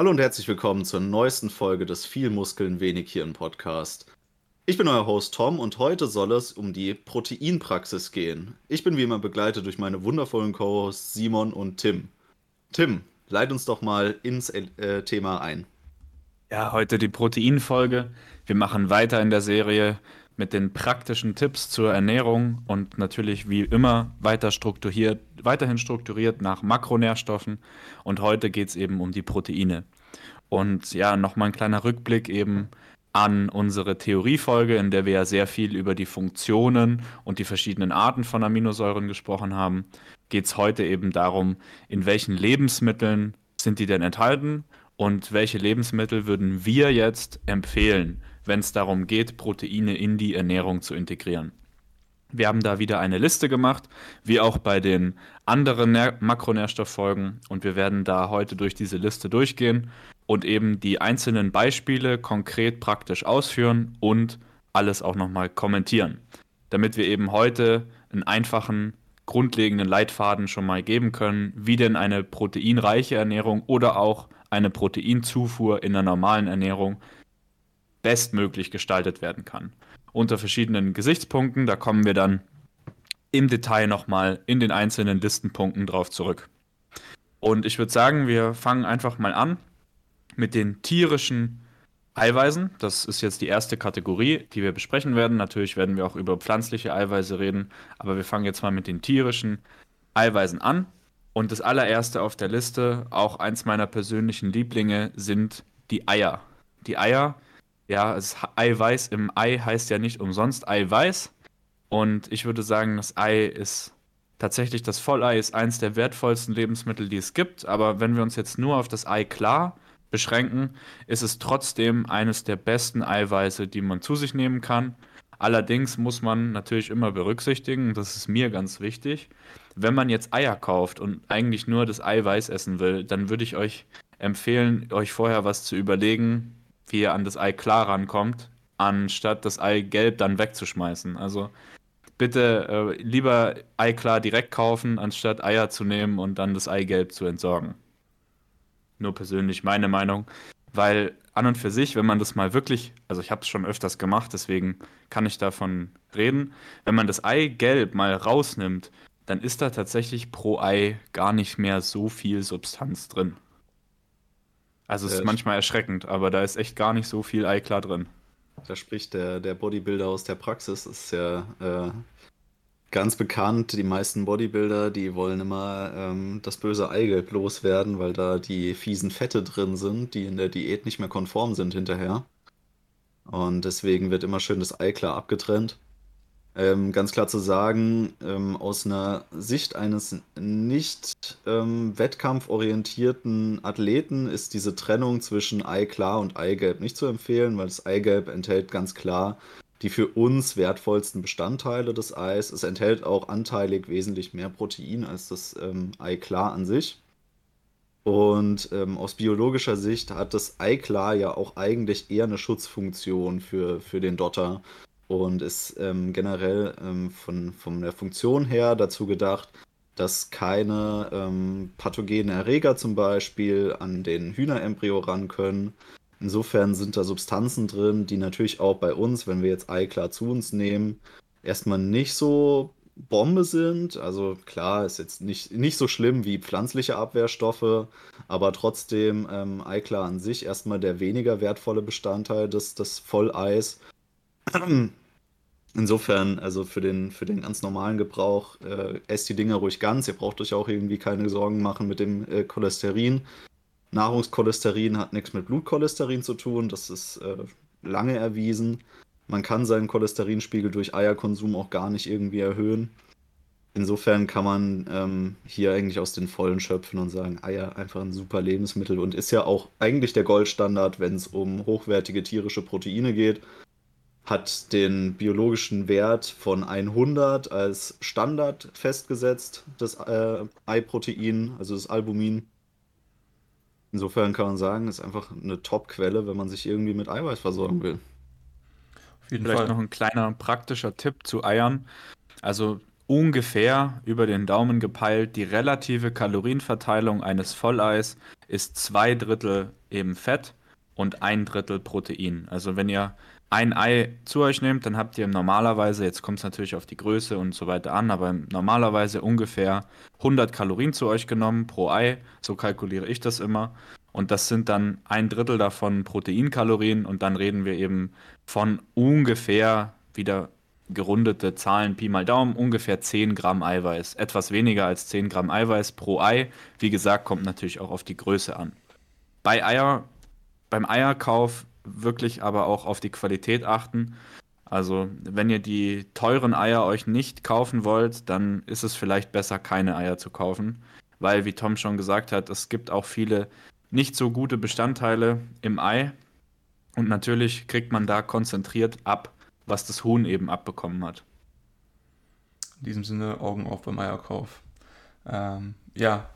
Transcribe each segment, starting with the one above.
Hallo und herzlich willkommen zur neuesten Folge des Viel Muskeln, wenig Hirn Podcast. Ich bin euer Host Tom und heute soll es um die Proteinpraxis gehen. Ich bin wie immer begleitet durch meine wundervollen Co-Hosts Simon und Tim. Tim, leit uns doch mal ins äh, Thema ein. Ja, heute die Proteinfolge. Wir machen weiter in der Serie mit den praktischen Tipps zur Ernährung und natürlich wie immer weiter strukturiert, weiterhin strukturiert nach Makronährstoffen. Und heute geht es eben um die Proteine. Und ja, nochmal ein kleiner Rückblick eben an unsere Theoriefolge, in der wir ja sehr viel über die Funktionen und die verschiedenen Arten von Aminosäuren gesprochen haben, geht es heute eben darum, in welchen Lebensmitteln sind die denn enthalten und welche Lebensmittel würden wir jetzt empfehlen, wenn es darum geht, Proteine in die Ernährung zu integrieren. Wir haben da wieder eine Liste gemacht, wie auch bei den anderen Makronährstofffolgen. Und wir werden da heute durch diese Liste durchgehen und eben die einzelnen Beispiele konkret praktisch ausführen und alles auch nochmal kommentieren. Damit wir eben heute einen einfachen, grundlegenden Leitfaden schon mal geben können, wie denn eine proteinreiche Ernährung oder auch eine Proteinzufuhr in der normalen Ernährung bestmöglich gestaltet werden kann. Unter verschiedenen Gesichtspunkten, da kommen wir dann im Detail nochmal in den einzelnen Listenpunkten drauf zurück. Und ich würde sagen, wir fangen einfach mal an mit den tierischen Eiweißen. Das ist jetzt die erste Kategorie, die wir besprechen werden. Natürlich werden wir auch über pflanzliche Eiweiße reden, aber wir fangen jetzt mal mit den tierischen Eiweißen an. Und das allererste auf der Liste, auch eins meiner persönlichen Lieblinge, sind die Eier. Die Eier ja, das Eiweiß im Ei heißt ja nicht umsonst Eiweiß. Und ich würde sagen, das Ei ist tatsächlich, das Vollei ist eins der wertvollsten Lebensmittel, die es gibt. Aber wenn wir uns jetzt nur auf das Ei klar beschränken, ist es trotzdem eines der besten Eiweiße, die man zu sich nehmen kann. Allerdings muss man natürlich immer berücksichtigen, das ist mir ganz wichtig, wenn man jetzt Eier kauft und eigentlich nur das Eiweiß essen will, dann würde ich euch empfehlen, euch vorher was zu überlegen, wie er an das Ei klar rankommt, anstatt das Ei gelb dann wegzuschmeißen. Also bitte äh, lieber Ei klar direkt kaufen, anstatt Eier zu nehmen und dann das Ei gelb zu entsorgen. Nur persönlich meine Meinung, weil an und für sich, wenn man das mal wirklich, also ich habe es schon öfters gemacht, deswegen kann ich davon reden, wenn man das Ei gelb mal rausnimmt, dann ist da tatsächlich pro Ei gar nicht mehr so viel Substanz drin. Also es ist manchmal erschreckend, aber da ist echt gar nicht so viel Eiklar drin. Da spricht der, der Bodybuilder aus der Praxis, das ist ja äh, ganz bekannt. Die meisten Bodybuilder, die wollen immer ähm, das böse Eigelb loswerden, weil da die fiesen Fette drin sind, die in der Diät nicht mehr konform sind hinterher. Und deswegen wird immer schön das Eiklar abgetrennt. Ähm, ganz klar zu sagen, ähm, aus einer Sicht eines nicht ähm, wettkampforientierten Athleten ist diese Trennung zwischen Eiklar und Eigelb nicht zu empfehlen, weil das Eigelb enthält ganz klar die für uns wertvollsten Bestandteile des Eis. Es enthält auch anteilig wesentlich mehr Protein als das ähm, Eiklar an sich. Und ähm, aus biologischer Sicht hat das Eiklar ja auch eigentlich eher eine Schutzfunktion für, für den Dotter und ist ähm, generell ähm, von, von der Funktion her dazu gedacht, dass keine ähm, pathogenen Erreger zum Beispiel an den Hühnerembryo ran können. Insofern sind da Substanzen drin, die natürlich auch bei uns, wenn wir jetzt Eiklar zu uns nehmen, erstmal nicht so Bombe sind. Also klar, ist jetzt nicht, nicht so schlimm wie pflanzliche Abwehrstoffe, aber trotzdem ähm, Eiklar an sich erstmal der weniger wertvolle Bestandteil des, des Volleis. Insofern, also für den, für den ganz normalen Gebrauch, äh, esst die Dinger ruhig ganz. Ihr braucht euch auch irgendwie keine Sorgen machen mit dem äh, Cholesterin. Nahrungscholesterin hat nichts mit Blutcholesterin zu tun, das ist äh, lange erwiesen. Man kann seinen Cholesterinspiegel durch Eierkonsum auch gar nicht irgendwie erhöhen. Insofern kann man ähm, hier eigentlich aus den Vollen schöpfen und sagen, Eier einfach ein super Lebensmittel und ist ja auch eigentlich der Goldstandard, wenn es um hochwertige tierische Proteine geht hat den biologischen Wert von 100 als Standard festgesetzt, das äh, Eiprotein, also das Albumin. Insofern kann man sagen, ist einfach eine Top-Quelle, wenn man sich irgendwie mit Eiweiß versorgen will. Auf jeden Vielleicht Fall. noch ein kleiner praktischer Tipp zu Eiern. Also ungefähr über den Daumen gepeilt, die relative Kalorienverteilung eines Volleis ist zwei Drittel eben Fett und ein Drittel Protein. Also wenn ihr ein Ei zu euch nehmt, dann habt ihr normalerweise, jetzt kommt es natürlich auf die Größe und so weiter an, aber normalerweise ungefähr 100 Kalorien zu euch genommen pro Ei. So kalkuliere ich das immer. Und das sind dann ein Drittel davon Proteinkalorien und dann reden wir eben von ungefähr wieder gerundete Zahlen, Pi mal Daumen, ungefähr 10 Gramm Eiweiß. Etwas weniger als 10 Gramm Eiweiß pro Ei. Wie gesagt, kommt natürlich auch auf die Größe an. Bei Eier, beim Eierkauf wirklich aber auch auf die Qualität achten. Also, wenn ihr die teuren Eier euch nicht kaufen wollt, dann ist es vielleicht besser, keine Eier zu kaufen. Weil, wie Tom schon gesagt hat, es gibt auch viele nicht so gute Bestandteile im Ei. Und natürlich kriegt man da konzentriert ab, was das Huhn eben abbekommen hat. In diesem Sinne Augen auf beim Eierkauf. Ähm, ja,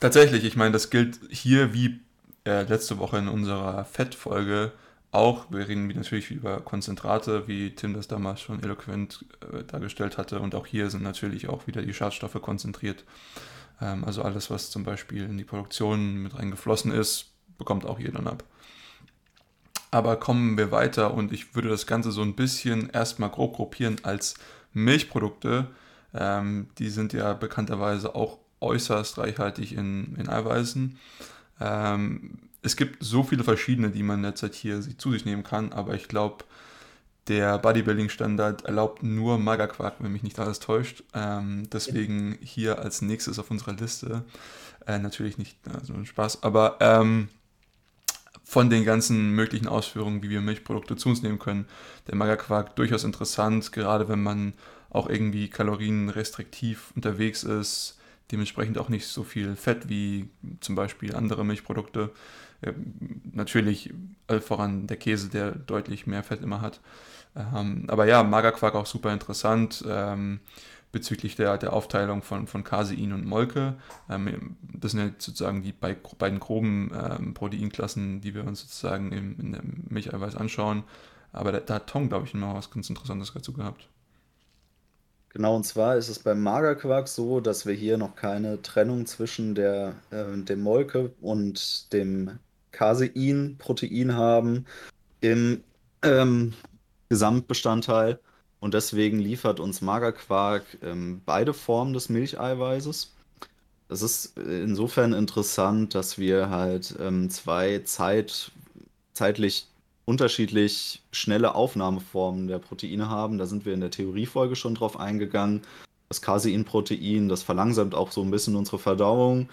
tatsächlich, ich meine, das gilt hier wie äh, letzte Woche in unserer Fettfolge auch. Wir reden natürlich über Konzentrate, wie Tim das damals schon eloquent äh, dargestellt hatte. Und auch hier sind natürlich auch wieder die Schadstoffe konzentriert. Ähm, also alles, was zum Beispiel in die Produktion mit reingeflossen ist, bekommt auch jeder ab. Aber kommen wir weiter und ich würde das Ganze so ein bisschen erstmal grob gruppieren als Milchprodukte. Ähm, die sind ja bekannterweise auch äußerst reichhaltig in, in Eiweißen. Ähm, es gibt so viele verschiedene, die man derzeit hier zu sich nehmen kann, aber ich glaube, der Bodybuilding-Standard erlaubt nur Magerquark, wenn mich nicht alles täuscht. Ähm, deswegen hier als nächstes auf unserer Liste. Äh, natürlich nicht, also Spaß, aber ähm, von den ganzen möglichen Ausführungen, wie wir Milchprodukte zu uns nehmen können, der Magerquark durchaus interessant, gerade wenn man auch irgendwie kalorienrestriktiv unterwegs ist, dementsprechend auch nicht so viel Fett wie zum Beispiel andere Milchprodukte. Ja, natürlich voran der Käse, der deutlich mehr Fett immer hat. Ähm, aber ja, Magerquark auch super interessant ähm, bezüglich der, der Aufteilung von, von Casein und Molke. Ähm, das sind sozusagen die bei, beiden groben Proteinklassen, die wir uns sozusagen im, in der Milcheiweiß anschauen. Aber da, da hat Tom, glaube ich, noch was ganz Interessantes dazu gehabt. Genau, und zwar ist es beim Magerquark so, dass wir hier noch keine Trennung zwischen der, äh, dem Molke und dem Casein, Protein haben im ähm, Gesamtbestandteil. Und deswegen liefert uns Magerquark ähm, beide Formen des Milcheiweißes. Das ist insofern interessant, dass wir halt ähm, zwei Zeit, zeitlich unterschiedlich schnelle Aufnahmeformen der Proteine haben. Da sind wir in der Theoriefolge schon drauf eingegangen. Das Caseinprotein, das verlangsamt auch so ein bisschen unsere Verdauung.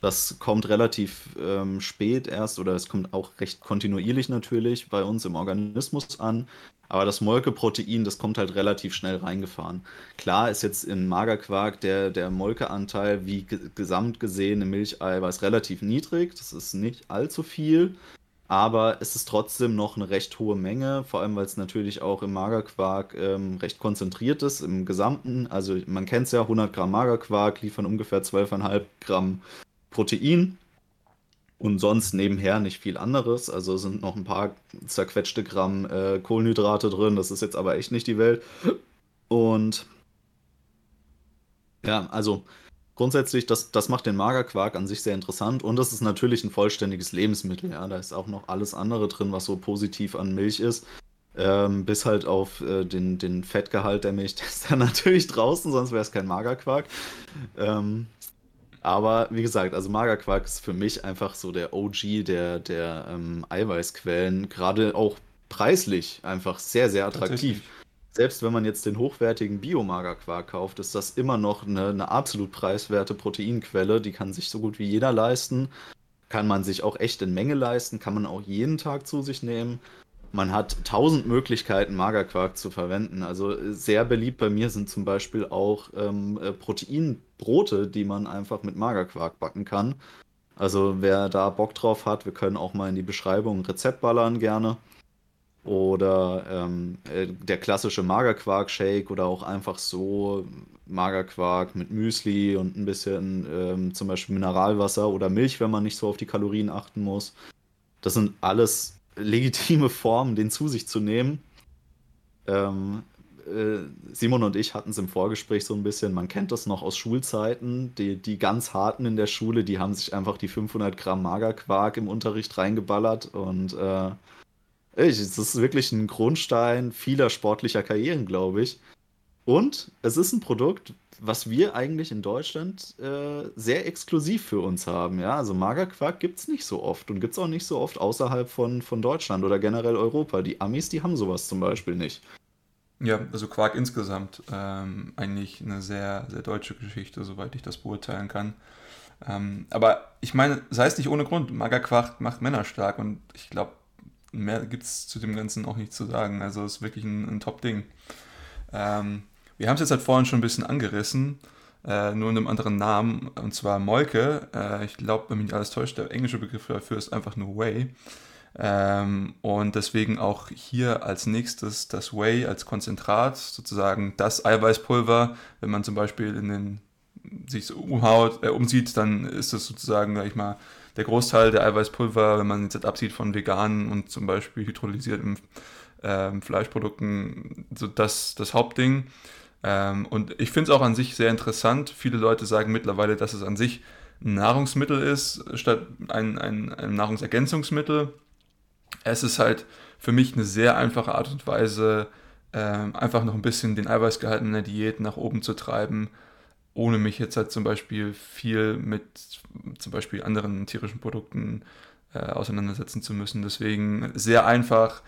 Das kommt relativ ähm, spät erst oder es kommt auch recht kontinuierlich natürlich bei uns im Organismus an. Aber das Molkeprotein, das kommt halt relativ schnell reingefahren. Klar ist jetzt in Magerquark der, der Molkeanteil wie gesamt gesehen im Milcheiweiß relativ niedrig. Das ist nicht allzu viel. Aber es ist trotzdem noch eine recht hohe Menge, vor allem weil es natürlich auch im Magerquark ähm, recht konzentriert ist im Gesamten. Also man kennt es ja, 100 Gramm Magerquark liefern ungefähr 12,5 Gramm Protein und sonst nebenher nicht viel anderes. Also sind noch ein paar zerquetschte Gramm äh, Kohlenhydrate drin. Das ist jetzt aber echt nicht die Welt. Und ja, also grundsätzlich, das, das macht den Magerquark an sich sehr interessant und das ist natürlich ein vollständiges Lebensmittel. Ja, da ist auch noch alles andere drin, was so positiv an Milch ist. Ähm, bis halt auf äh, den, den Fettgehalt der Milch, der ist dann natürlich draußen, sonst wäre es kein Magerquark. Ähm, aber wie gesagt, also Magerquark ist für mich einfach so der OG der, der ähm, Eiweißquellen, gerade auch preislich einfach sehr, sehr attraktiv. Selbst wenn man jetzt den hochwertigen Bio-Magerquark kauft, ist das immer noch eine, eine absolut preiswerte Proteinquelle. Die kann sich so gut wie jeder leisten. Kann man sich auch echt in Menge leisten, kann man auch jeden Tag zu sich nehmen. Man hat tausend Möglichkeiten, Magerquark zu verwenden. Also äh, sehr beliebt bei mir sind zum Beispiel auch ähm, äh, Proteinbrote, die man einfach mit Magerquark backen kann. Also wer da Bock drauf hat, wir können auch mal in die Beschreibung ein Rezept ballern gerne. Oder ähm, äh, der klassische Magerquark-Shake oder auch einfach so Magerquark mit Müsli und ein bisschen ähm, zum Beispiel Mineralwasser oder Milch, wenn man nicht so auf die Kalorien achten muss. Das sind alles legitime Form, den zu sich zu nehmen. Ähm, äh, Simon und ich hatten es im Vorgespräch so ein bisschen, man kennt das noch aus Schulzeiten, die, die ganz harten in der Schule, die haben sich einfach die 500 Gramm Magerquark im Unterricht reingeballert und äh, es ist wirklich ein Grundstein vieler sportlicher Karrieren, glaube ich. Und es ist ein Produkt, was wir eigentlich in Deutschland äh, sehr exklusiv für uns haben. Ja, also Magerquark gibt es nicht so oft und gibt es auch nicht so oft außerhalb von, von Deutschland oder generell Europa. Die Amis, die haben sowas zum Beispiel nicht. Ja, also Quark insgesamt ähm, eigentlich eine sehr, sehr deutsche Geschichte, soweit ich das beurteilen kann. Ähm, aber ich meine, sei es nicht ohne Grund, Magerquark macht Männer stark und ich glaube, mehr gibt es zu dem Ganzen auch nicht zu sagen. Also es ist wirklich ein, ein Top-Ding. Ähm, wir haben es jetzt halt vorhin schon ein bisschen angerissen, äh, nur in einem anderen Namen, und zwar Molke. Äh, ich glaube, wenn mich nicht alles täuscht, der englische Begriff dafür ist einfach nur Whey. Ähm, und deswegen auch hier als nächstes das Whey als Konzentrat, sozusagen das Eiweißpulver. Wenn man zum Beispiel in den sich so umhaut, äh, umsieht, dann ist das sozusagen, sag ich mal, der Großteil der Eiweißpulver, wenn man jetzt absieht von veganen und zum Beispiel hydrolysierten äh, Fleischprodukten, so das, das Hauptding. Ähm, und ich finde es auch an sich sehr interessant. Viele Leute sagen mittlerweile, dass es an sich ein Nahrungsmittel ist, statt ein, ein, ein Nahrungsergänzungsmittel. Es ist halt für mich eine sehr einfache Art und Weise, äh, einfach noch ein bisschen den Eiweißgehalt in der Diät nach oben zu treiben, ohne mich jetzt halt zum Beispiel viel mit zum Beispiel anderen tierischen Produkten äh, auseinandersetzen zu müssen. Deswegen sehr einfach,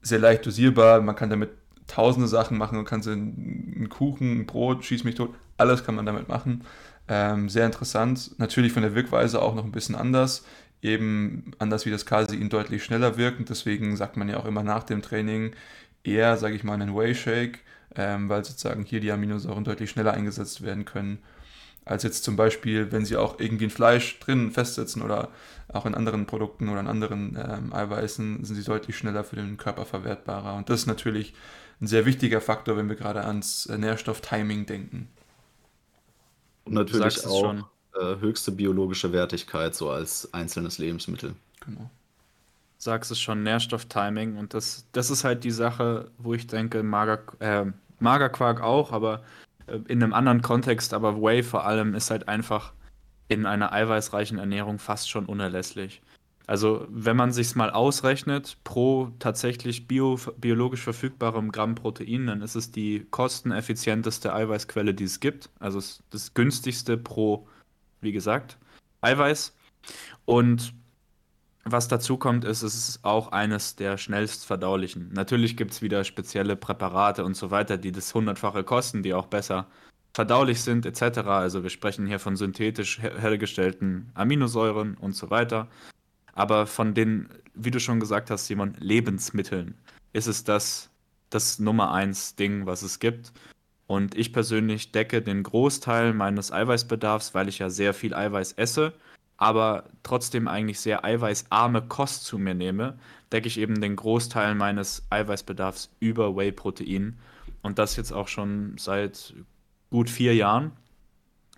sehr leicht dosierbar. Man kann damit tausende Sachen machen. Man kann so einen Kuchen, ein Brot, schieß mich tot, alles kann man damit machen. Ähm, sehr interessant. Natürlich von der Wirkweise auch noch ein bisschen anders. Eben anders wie das Casein deutlich schneller wirkend. Deswegen sagt man ja auch immer nach dem Training eher, sage ich mal, einen Whey Shake, ähm, weil sozusagen hier die Aminosäuren deutlich schneller eingesetzt werden können. Als jetzt zum Beispiel, wenn sie auch irgendwie ein Fleisch drin festsetzen oder auch in anderen Produkten oder in anderen ähm, Eiweißen, sind sie deutlich schneller für den Körper verwertbarer. Und das ist natürlich ein sehr wichtiger Faktor, wenn wir gerade ans äh, Nährstofftiming denken. Und natürlich auch schon. Äh, höchste biologische Wertigkeit, so als einzelnes Lebensmittel. Genau. Sagst es schon, Nährstofftiming. Und das, das ist halt die Sache, wo ich denke, Mager, äh, Magerquark auch, aber äh, in einem anderen Kontext, aber Whey vor allem ist halt einfach in einer eiweißreichen Ernährung fast schon unerlässlich. Also wenn man sich mal ausrechnet, pro tatsächlich bio, biologisch verfügbarem Gramm Protein, dann ist es die kosteneffizienteste Eiweißquelle, die es gibt. Also das günstigste pro, wie gesagt, Eiweiß. Und was dazu kommt, ist, es ist auch eines der schnellst verdaulichen. Natürlich gibt es wieder spezielle Präparate und so weiter, die das hundertfache kosten, die auch besser verdaulich sind, etc. Also wir sprechen hier von synthetisch hergestellten Aminosäuren und so weiter. Aber von den, wie du schon gesagt hast, Simon, Lebensmitteln ist es das, das Nummer eins Ding, was es gibt. Und ich persönlich decke den Großteil meines Eiweißbedarfs, weil ich ja sehr viel Eiweiß esse, aber trotzdem eigentlich sehr eiweißarme Kost zu mir nehme, decke ich eben den Großteil meines Eiweißbedarfs über Whey-Protein. Und das jetzt auch schon seit gut vier Jahren.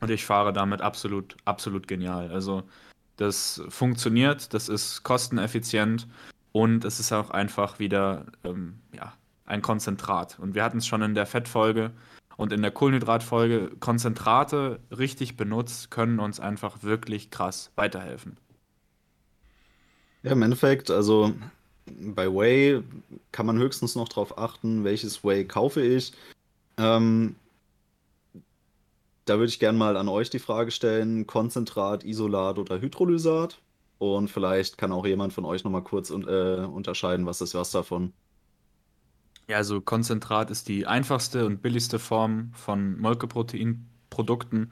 Und ich fahre damit absolut, absolut genial. Also das funktioniert, das ist kosteneffizient und es ist auch einfach wieder ähm, ja, ein Konzentrat. Und wir hatten es schon in der Fettfolge und in der Kohlenhydratfolge. Konzentrate richtig benutzt können uns einfach wirklich krass weiterhelfen. Ja, im Endeffekt, also bei Whey kann man höchstens noch darauf achten, welches Whey kaufe ich. Ähm, da würde ich gerne mal an euch die Frage stellen: Konzentrat, Isolat oder Hydrolysat? Und vielleicht kann auch jemand von euch nochmal kurz äh, unterscheiden, was ist was davon. Ja, also Konzentrat ist die einfachste und billigste Form von Molkeproteinprodukten.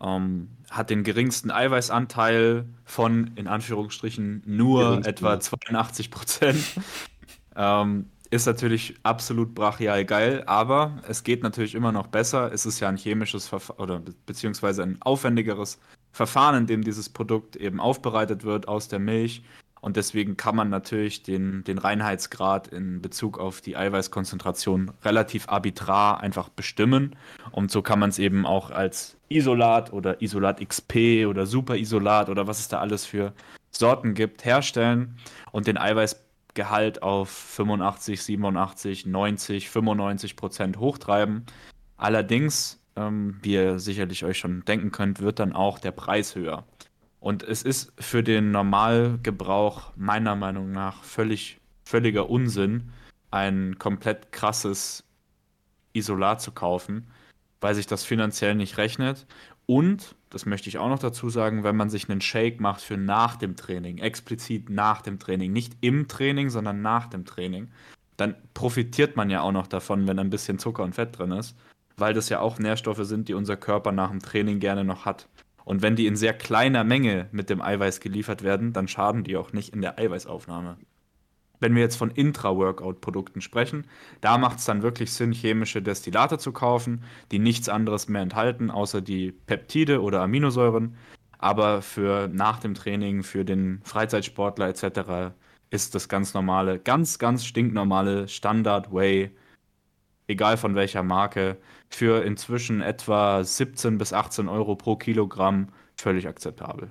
Ähm, hat den geringsten Eiweißanteil von, in Anführungsstrichen, nur etwa 82 Prozent. ähm, ist natürlich absolut brachial geil, aber es geht natürlich immer noch besser. Es ist ja ein chemisches Verfahren oder beziehungsweise ein aufwendigeres Verfahren, in dem dieses Produkt eben aufbereitet wird aus der Milch. Und deswegen kann man natürlich den, den Reinheitsgrad in Bezug auf die Eiweißkonzentration relativ arbitrar einfach bestimmen. Und so kann man es eben auch als Isolat oder Isolat XP oder Superisolat oder was es da alles für Sorten gibt, herstellen und den Eiweiß Gehalt auf 85, 87, 90, 95 Prozent hochtreiben. Allerdings, ähm, wie ihr sicherlich euch schon denken könnt, wird dann auch der Preis höher. Und es ist für den Normalgebrauch meiner Meinung nach völlig, völliger Unsinn, ein komplett krasses Isolat zu kaufen, weil sich das finanziell nicht rechnet. Und, das möchte ich auch noch dazu sagen, wenn man sich einen Shake macht für nach dem Training, explizit nach dem Training, nicht im Training, sondern nach dem Training, dann profitiert man ja auch noch davon, wenn ein bisschen Zucker und Fett drin ist, weil das ja auch Nährstoffe sind, die unser Körper nach dem Training gerne noch hat. Und wenn die in sehr kleiner Menge mit dem Eiweiß geliefert werden, dann schaden die auch nicht in der Eiweißaufnahme wenn wir jetzt von Intra-Workout-Produkten sprechen, da macht es dann wirklich Sinn, chemische Destillate zu kaufen, die nichts anderes mehr enthalten, außer die Peptide oder Aminosäuren. Aber für nach dem Training, für den Freizeitsportler etc. ist das ganz normale, ganz, ganz stinknormale Standard-Way, egal von welcher Marke, für inzwischen etwa 17 bis 18 Euro pro Kilogramm völlig akzeptabel.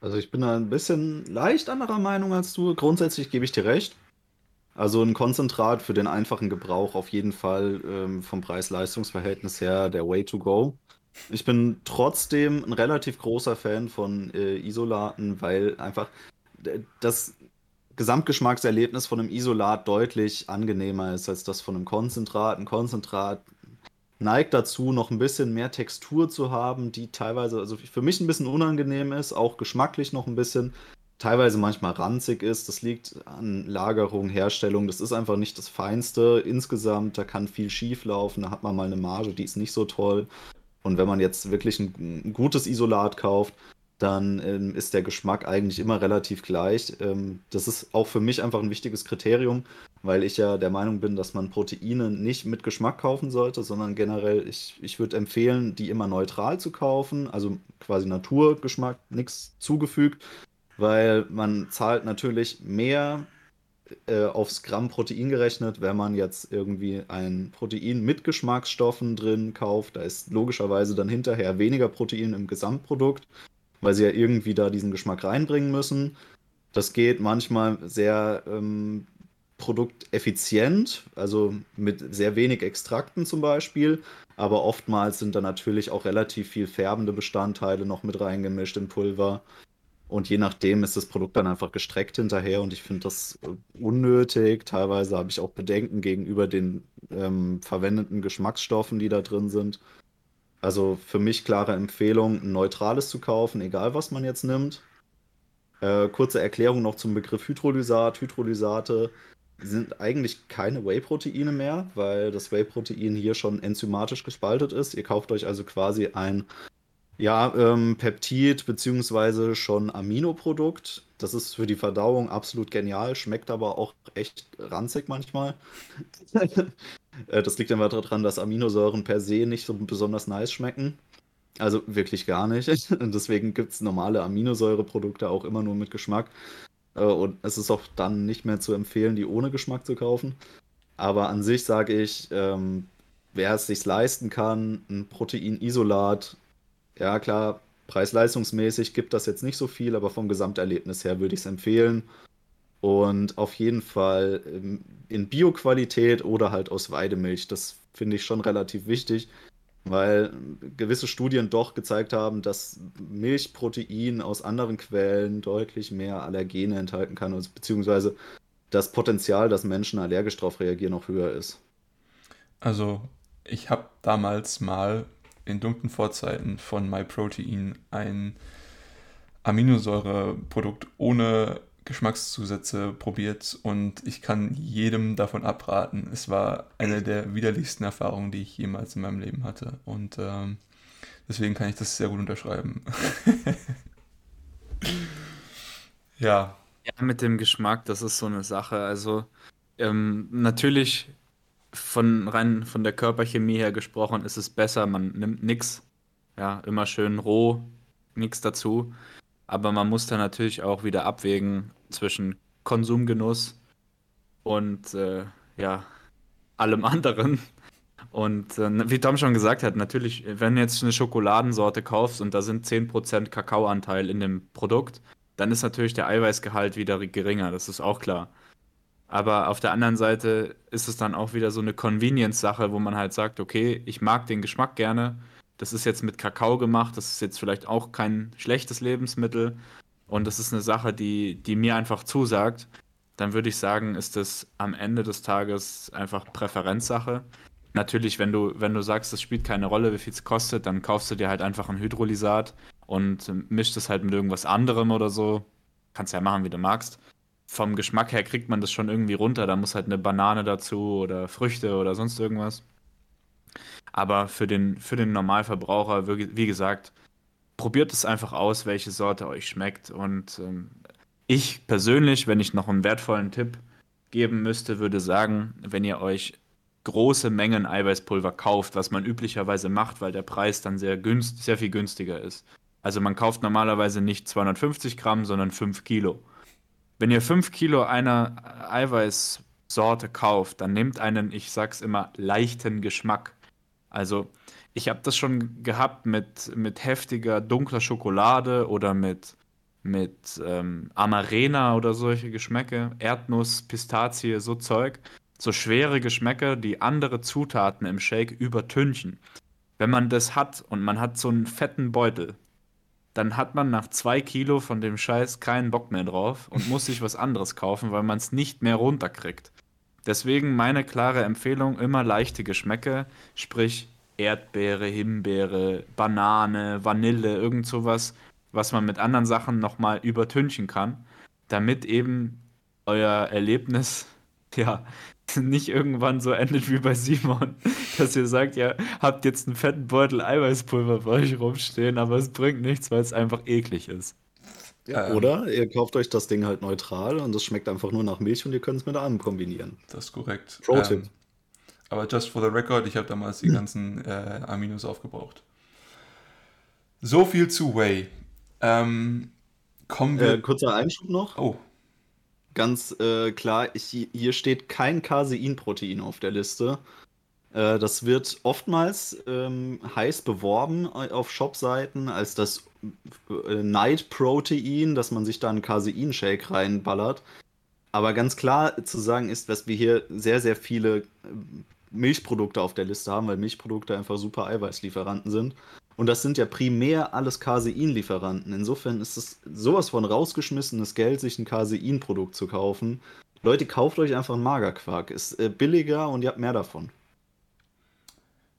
Also ich bin da ein bisschen leicht anderer Meinung als du. Grundsätzlich gebe ich dir recht. Also ein Konzentrat für den einfachen Gebrauch auf jeden Fall ähm, vom Preis-Leistungs-Verhältnis her der Way to go. Ich bin trotzdem ein relativ großer Fan von äh, Isolaten, weil einfach das Gesamtgeschmackserlebnis von einem Isolat deutlich angenehmer ist als das von einem Konzentrat. Ein Konzentrat neigt dazu, noch ein bisschen mehr Textur zu haben, die teilweise, also für mich ein bisschen unangenehm ist, auch geschmacklich noch ein bisschen, teilweise manchmal ranzig ist. Das liegt an Lagerung, Herstellung. Das ist einfach nicht das Feinste insgesamt. Da kann viel schief laufen. Da hat man mal eine Marge, die ist nicht so toll. Und wenn man jetzt wirklich ein, ein gutes Isolat kauft, dann ähm, ist der Geschmack eigentlich immer relativ gleich. Ähm, das ist auch für mich einfach ein wichtiges Kriterium, weil ich ja der Meinung bin, dass man Proteine nicht mit Geschmack kaufen sollte, sondern generell, ich, ich würde empfehlen, die immer neutral zu kaufen, also quasi Naturgeschmack, nichts zugefügt, weil man zahlt natürlich mehr äh, aufs Gramm Protein gerechnet, wenn man jetzt irgendwie ein Protein mit Geschmacksstoffen drin kauft. Da ist logischerweise dann hinterher weniger Protein im Gesamtprodukt, weil sie ja irgendwie da diesen Geschmack reinbringen müssen. Das geht manchmal sehr ähm, produkteffizient, also mit sehr wenig Extrakten zum Beispiel. Aber oftmals sind da natürlich auch relativ viel färbende Bestandteile noch mit reingemischt in Pulver. Und je nachdem ist das Produkt dann einfach gestreckt hinterher und ich finde das äh, unnötig. Teilweise habe ich auch Bedenken gegenüber den ähm, verwendeten Geschmacksstoffen, die da drin sind. Also für mich klare Empfehlung, ein neutrales zu kaufen, egal was man jetzt nimmt. Äh, kurze Erklärung noch zum Begriff Hydrolysat. Hydrolysate sind eigentlich keine Whey-Proteine mehr, weil das Whey-Protein hier schon enzymatisch gespaltet ist. Ihr kauft euch also quasi ein ja, ähm, Peptid beziehungsweise schon Aminoprodukt. Das ist für die Verdauung absolut genial, schmeckt aber auch echt ranzig manchmal. Äh, das liegt einfach daran, dass Aminosäuren per se nicht so besonders nice schmecken. Also wirklich gar nicht. Und deswegen gibt es normale Aminosäureprodukte auch immer nur mit Geschmack. Äh, und es ist auch dann nicht mehr zu empfehlen, die ohne Geschmack zu kaufen. Aber an sich sage ich, ähm, wer es sich leisten kann, ein Proteinisolat, ja klar, preis-leistungsmäßig gibt das jetzt nicht so viel, aber vom Gesamterlebnis her würde ich es empfehlen. Und auf jeden Fall ähm, in Bioqualität oder halt aus Weidemilch. Das finde ich schon relativ wichtig, weil gewisse Studien doch gezeigt haben, dass Milchprotein aus anderen Quellen deutlich mehr Allergene enthalten kann, beziehungsweise das Potenzial, dass Menschen allergisch darauf reagieren, noch höher ist. Also ich habe damals mal in dunklen Vorzeiten von MyProtein ein Aminosäureprodukt ohne Geschmackszusätze probiert und ich kann jedem davon abraten. Es war eine der widerlichsten Erfahrungen, die ich jemals in meinem Leben hatte. Und ähm, deswegen kann ich das sehr gut unterschreiben. ja. Ja, mit dem Geschmack, das ist so eine Sache. Also ähm, natürlich von rein von der Körperchemie her gesprochen ist es besser, man nimmt nichts. Ja, immer schön roh, nichts dazu. Aber man muss da natürlich auch wieder abwägen zwischen Konsumgenuss und äh, ja, allem anderen. Und äh, wie Tom schon gesagt hat, natürlich, wenn du jetzt eine Schokoladensorte kaufst und da sind 10% Kakaoanteil in dem Produkt, dann ist natürlich der Eiweißgehalt wieder geringer, das ist auch klar. Aber auf der anderen Seite ist es dann auch wieder so eine Convenience-Sache, wo man halt sagt, okay, ich mag den Geschmack gerne. Das ist jetzt mit Kakao gemacht, das ist jetzt vielleicht auch kein schlechtes Lebensmittel und das ist eine Sache, die, die mir einfach zusagt. Dann würde ich sagen, ist das am Ende des Tages einfach Präferenzsache. Natürlich, wenn du, wenn du sagst, es spielt keine Rolle, wie viel es kostet, dann kaufst du dir halt einfach ein Hydrolysat und mischst es halt mit irgendwas anderem oder so. Kannst ja machen, wie du magst vom Geschmack her kriegt man das schon irgendwie runter. Da muss halt eine Banane dazu oder Früchte oder sonst irgendwas. Aber für den, für den Normalverbraucher, wie gesagt, probiert es einfach aus, welche Sorte euch schmeckt. Und ähm, ich persönlich, wenn ich noch einen wertvollen Tipp geben müsste, würde sagen, wenn ihr euch große Mengen Eiweißpulver kauft, was man üblicherweise macht, weil der Preis dann sehr, günst, sehr viel günstiger ist. Also man kauft normalerweise nicht 250 Gramm, sondern 5 Kilo. Wenn ihr 5 Kilo einer Eiweißsorte kauft, dann nehmt einen, ich sag's immer, leichten Geschmack. Also, ich habe das schon gehabt mit, mit heftiger dunkler Schokolade oder mit, mit ähm, Amarena oder solche Geschmäcke, Erdnuss, Pistazie, so Zeug. So schwere Geschmäcker, die andere Zutaten im Shake übertünchen. Wenn man das hat und man hat so einen fetten Beutel, dann hat man nach zwei Kilo von dem Scheiß keinen Bock mehr drauf und muss sich was anderes kaufen, weil man es nicht mehr runterkriegt. Deswegen meine klare Empfehlung, immer leichte Geschmäcke, sprich Erdbeere, Himbeere, Banane, Vanille, irgend sowas, was man mit anderen Sachen nochmal übertünchen kann, damit eben euer Erlebnis ja nicht irgendwann so endet wie bei Simon, dass ihr sagt, ja, habt jetzt einen fetten Beutel Eiweißpulver bei euch rumstehen, aber es bringt nichts, weil es einfach eklig ist. Ja, ähm, oder ihr kauft euch das Ding halt neutral und es schmeckt einfach nur nach Milch und ihr könnt es mit allem kombinieren. Das ist korrekt. Pro-Tipp. Ähm, aber just for the record, ich habe damals die hm. ganzen äh, Aminos aufgebraucht. So viel zu Whey. Ähm, kommen wir. Äh, kurzer Einschub noch. Oh ganz äh, klar, ich, hier steht kein Caseinprotein auf der Liste. Äh, das wird oftmals ähm, heiß beworben auf Shopseiten als das äh, Night Protein, dass man sich da einen Casein-Shake reinballert. Aber ganz klar zu sagen ist, dass wir hier sehr, sehr viele äh, Milchprodukte auf der Liste haben, weil Milchprodukte einfach super Eiweißlieferanten sind. Und das sind ja primär alles Caseinlieferanten. Insofern ist es sowas von rausgeschmissenes Geld, sich ein Casein-Produkt zu kaufen. Leute, kauft euch einfach einen Magerquark. Ist äh, billiger und ihr habt mehr davon.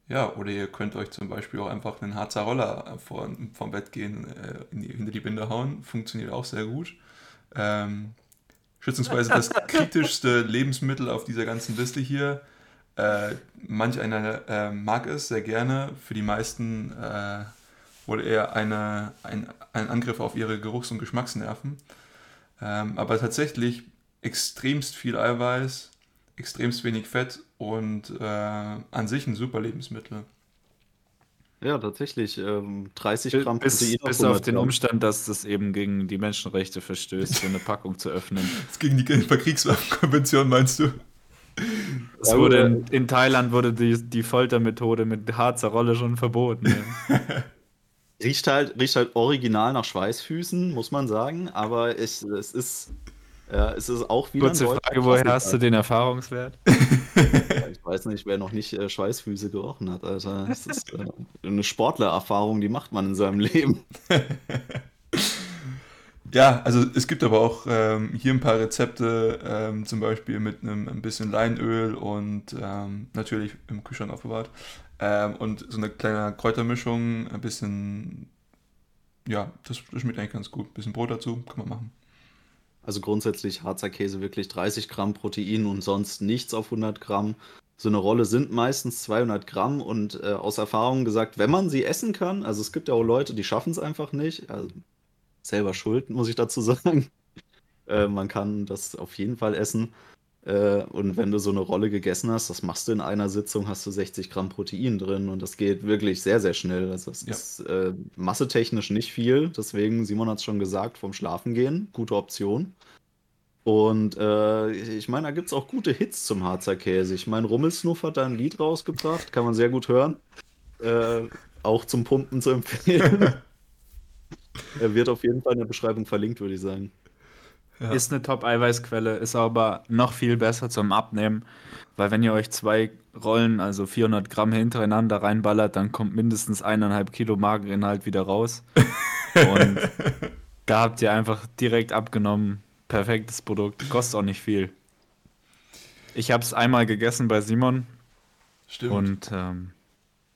Ja, oder ihr könnt euch zum Beispiel auch einfach einen Harzer Roller vor, vom Bett gehen, äh, die, hinter die Binde hauen. Funktioniert auch sehr gut. Ähm, schätzungsweise das kritischste Lebensmittel auf dieser ganzen Liste hier äh, manch einer äh, mag es sehr gerne, für die meisten äh, wohl eher eine, ein, ein Angriff auf ihre Geruchs- und Geschmacksnerven. Ähm, aber tatsächlich extremst viel Eiweiß, extremst wenig Fett und äh, an sich ein super Lebensmittel. Ja, tatsächlich. Ähm, 30 Gramm bis, Protein. Bis auf den Umstand, dass das eben gegen die Menschenrechte verstößt, so eine Packung zu öffnen. Das ist gegen die Genfer Kriegswaffenkonvention, meinst du? Es wurde in, in, Thailand wurde die, die Foltermethode mit Harzer Rolle schon verboten. Ja. riecht, halt, riecht halt original nach Schweißfüßen, muss man sagen, aber ich, es ist. Ja, es ist auch wieder. Kurze Frage, woher hast du den Erfahrungswert? ich weiß nicht, wer noch nicht äh, Schweißfüße gerochen hat, Alter. Das ist äh, eine Sportlererfahrung, die macht man in seinem Leben. Ja, also es gibt aber auch ähm, hier ein paar Rezepte, ähm, zum Beispiel mit einem ein bisschen Leinöl und ähm, natürlich im Kühlschrank aufbewahrt. Ähm, und so eine kleine Kräutermischung, ein bisschen, ja, das, das schmeckt eigentlich ganz gut. Ein bisschen Brot dazu, kann man machen. Also grundsätzlich Harzer Käse wirklich 30 Gramm Protein und sonst nichts auf 100 Gramm. So eine Rolle sind meistens 200 Gramm und äh, aus Erfahrung gesagt, wenn man sie essen kann, also es gibt ja auch Leute, die schaffen es einfach nicht. Also selber schuld, muss ich dazu sagen. Äh, man kann das auf jeden Fall essen. Äh, und wenn du so eine Rolle gegessen hast, das machst du in einer Sitzung, hast du 60 Gramm Protein drin und das geht wirklich sehr, sehr schnell. Also es ja. ist äh, massetechnisch nicht viel. Deswegen, Simon hat es schon gesagt, vom Schlafen gehen, gute Option. Und äh, ich meine, da gibt es auch gute Hits zum Harzer Käse. Ich meine, Rummelsnuff hat da ein Lied rausgebracht, kann man sehr gut hören. Äh, auch zum Pumpen zu empfehlen. Er wird auf jeden Fall in der Beschreibung verlinkt, würde ich sagen. Ja. Ist eine Top-Eiweißquelle, ist aber noch viel besser zum Abnehmen, weil wenn ihr euch zwei Rollen, also 400 Gramm hintereinander reinballert, dann kommt mindestens eineinhalb Kilo Mageninhalt wieder raus. Und da habt ihr einfach direkt abgenommen. Perfektes Produkt, kostet auch nicht viel. Ich habe es einmal gegessen bei Simon. Stimmt. Und ähm,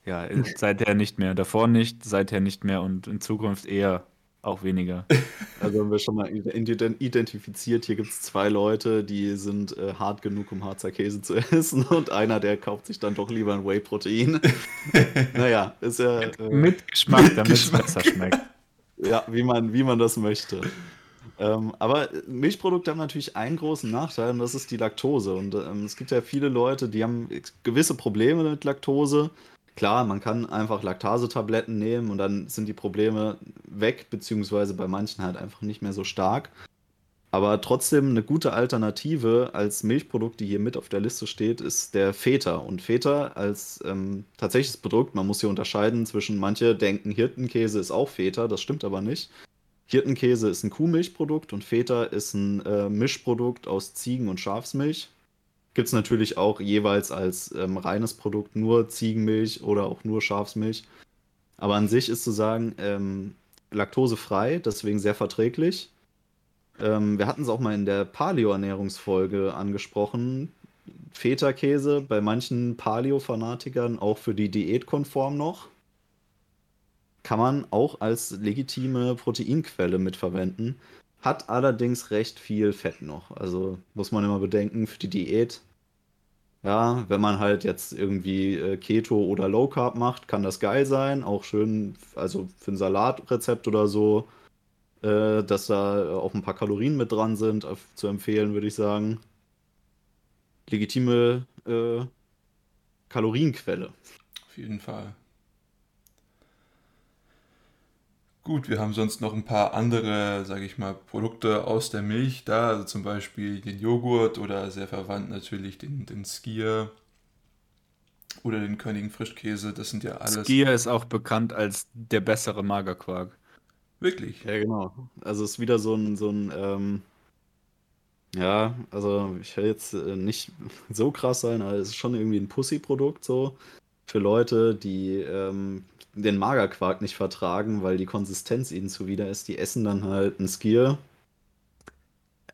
ja, seither nicht mehr. Davor nicht, seither nicht mehr und in Zukunft eher auch weniger. Also haben wir schon mal identifiziert, hier gibt es zwei Leute, die sind äh, hart genug, um Harzer Käse zu essen und einer, der kauft sich dann doch lieber ein Whey-Protein. naja, ist ja... Äh, mit Geschmack, damit es besser schmeckt. Ja, wie man, wie man das möchte. Ähm, aber Milchprodukte haben natürlich einen großen Nachteil und das ist die Laktose. Und ähm, es gibt ja viele Leute, die haben gewisse Probleme mit Laktose. Klar, man kann einfach Laktasetabletten nehmen und dann sind die Probleme weg, beziehungsweise bei manchen halt einfach nicht mehr so stark. Aber trotzdem eine gute Alternative als Milchprodukt, die hier mit auf der Liste steht, ist der Feta. Und Feta als ähm, tatsächliches Produkt, man muss hier unterscheiden zwischen, manche denken, Hirtenkäse ist auch Feta, das stimmt aber nicht. Hirtenkäse ist ein Kuhmilchprodukt und Feta ist ein äh, Mischprodukt aus Ziegen- und Schafsmilch. Gibt es natürlich auch jeweils als ähm, reines Produkt nur Ziegenmilch oder auch nur Schafsmilch. Aber an sich ist zu sagen, ähm, laktosefrei, deswegen sehr verträglich. Ähm, wir hatten es auch mal in der Paleo-Ernährungsfolge angesprochen. Feta-Käse bei manchen Paleo-Fanatikern auch für die Diät konform noch. Kann man auch als legitime Proteinquelle mitverwenden. Hat allerdings recht viel Fett noch. Also muss man immer bedenken, für die Diät. Ja, wenn man halt jetzt irgendwie äh, Keto oder Low Carb macht, kann das geil sein. Auch schön, also für ein Salatrezept oder so, äh, dass da auch ein paar Kalorien mit dran sind, zu empfehlen, würde ich sagen. Legitime äh, Kalorienquelle. Auf jeden Fall. Gut, wir haben sonst noch ein paar andere, sage ich mal, Produkte aus der Milch da, also zum Beispiel den Joghurt oder sehr verwandt natürlich den, den Skier oder den Königen Frischkäse. Das sind ja alles. Skier ist auch bekannt als der bessere Magerquark. Wirklich? Ja, genau. Also es ist wieder so ein, so ein ähm, ja, also ich will jetzt äh, nicht so krass sein, aber es ist schon irgendwie ein Pussy-Produkt so für Leute, die ähm, den Magerquark nicht vertragen, weil die Konsistenz ihnen zuwider ist. Die essen dann halt einen Skier.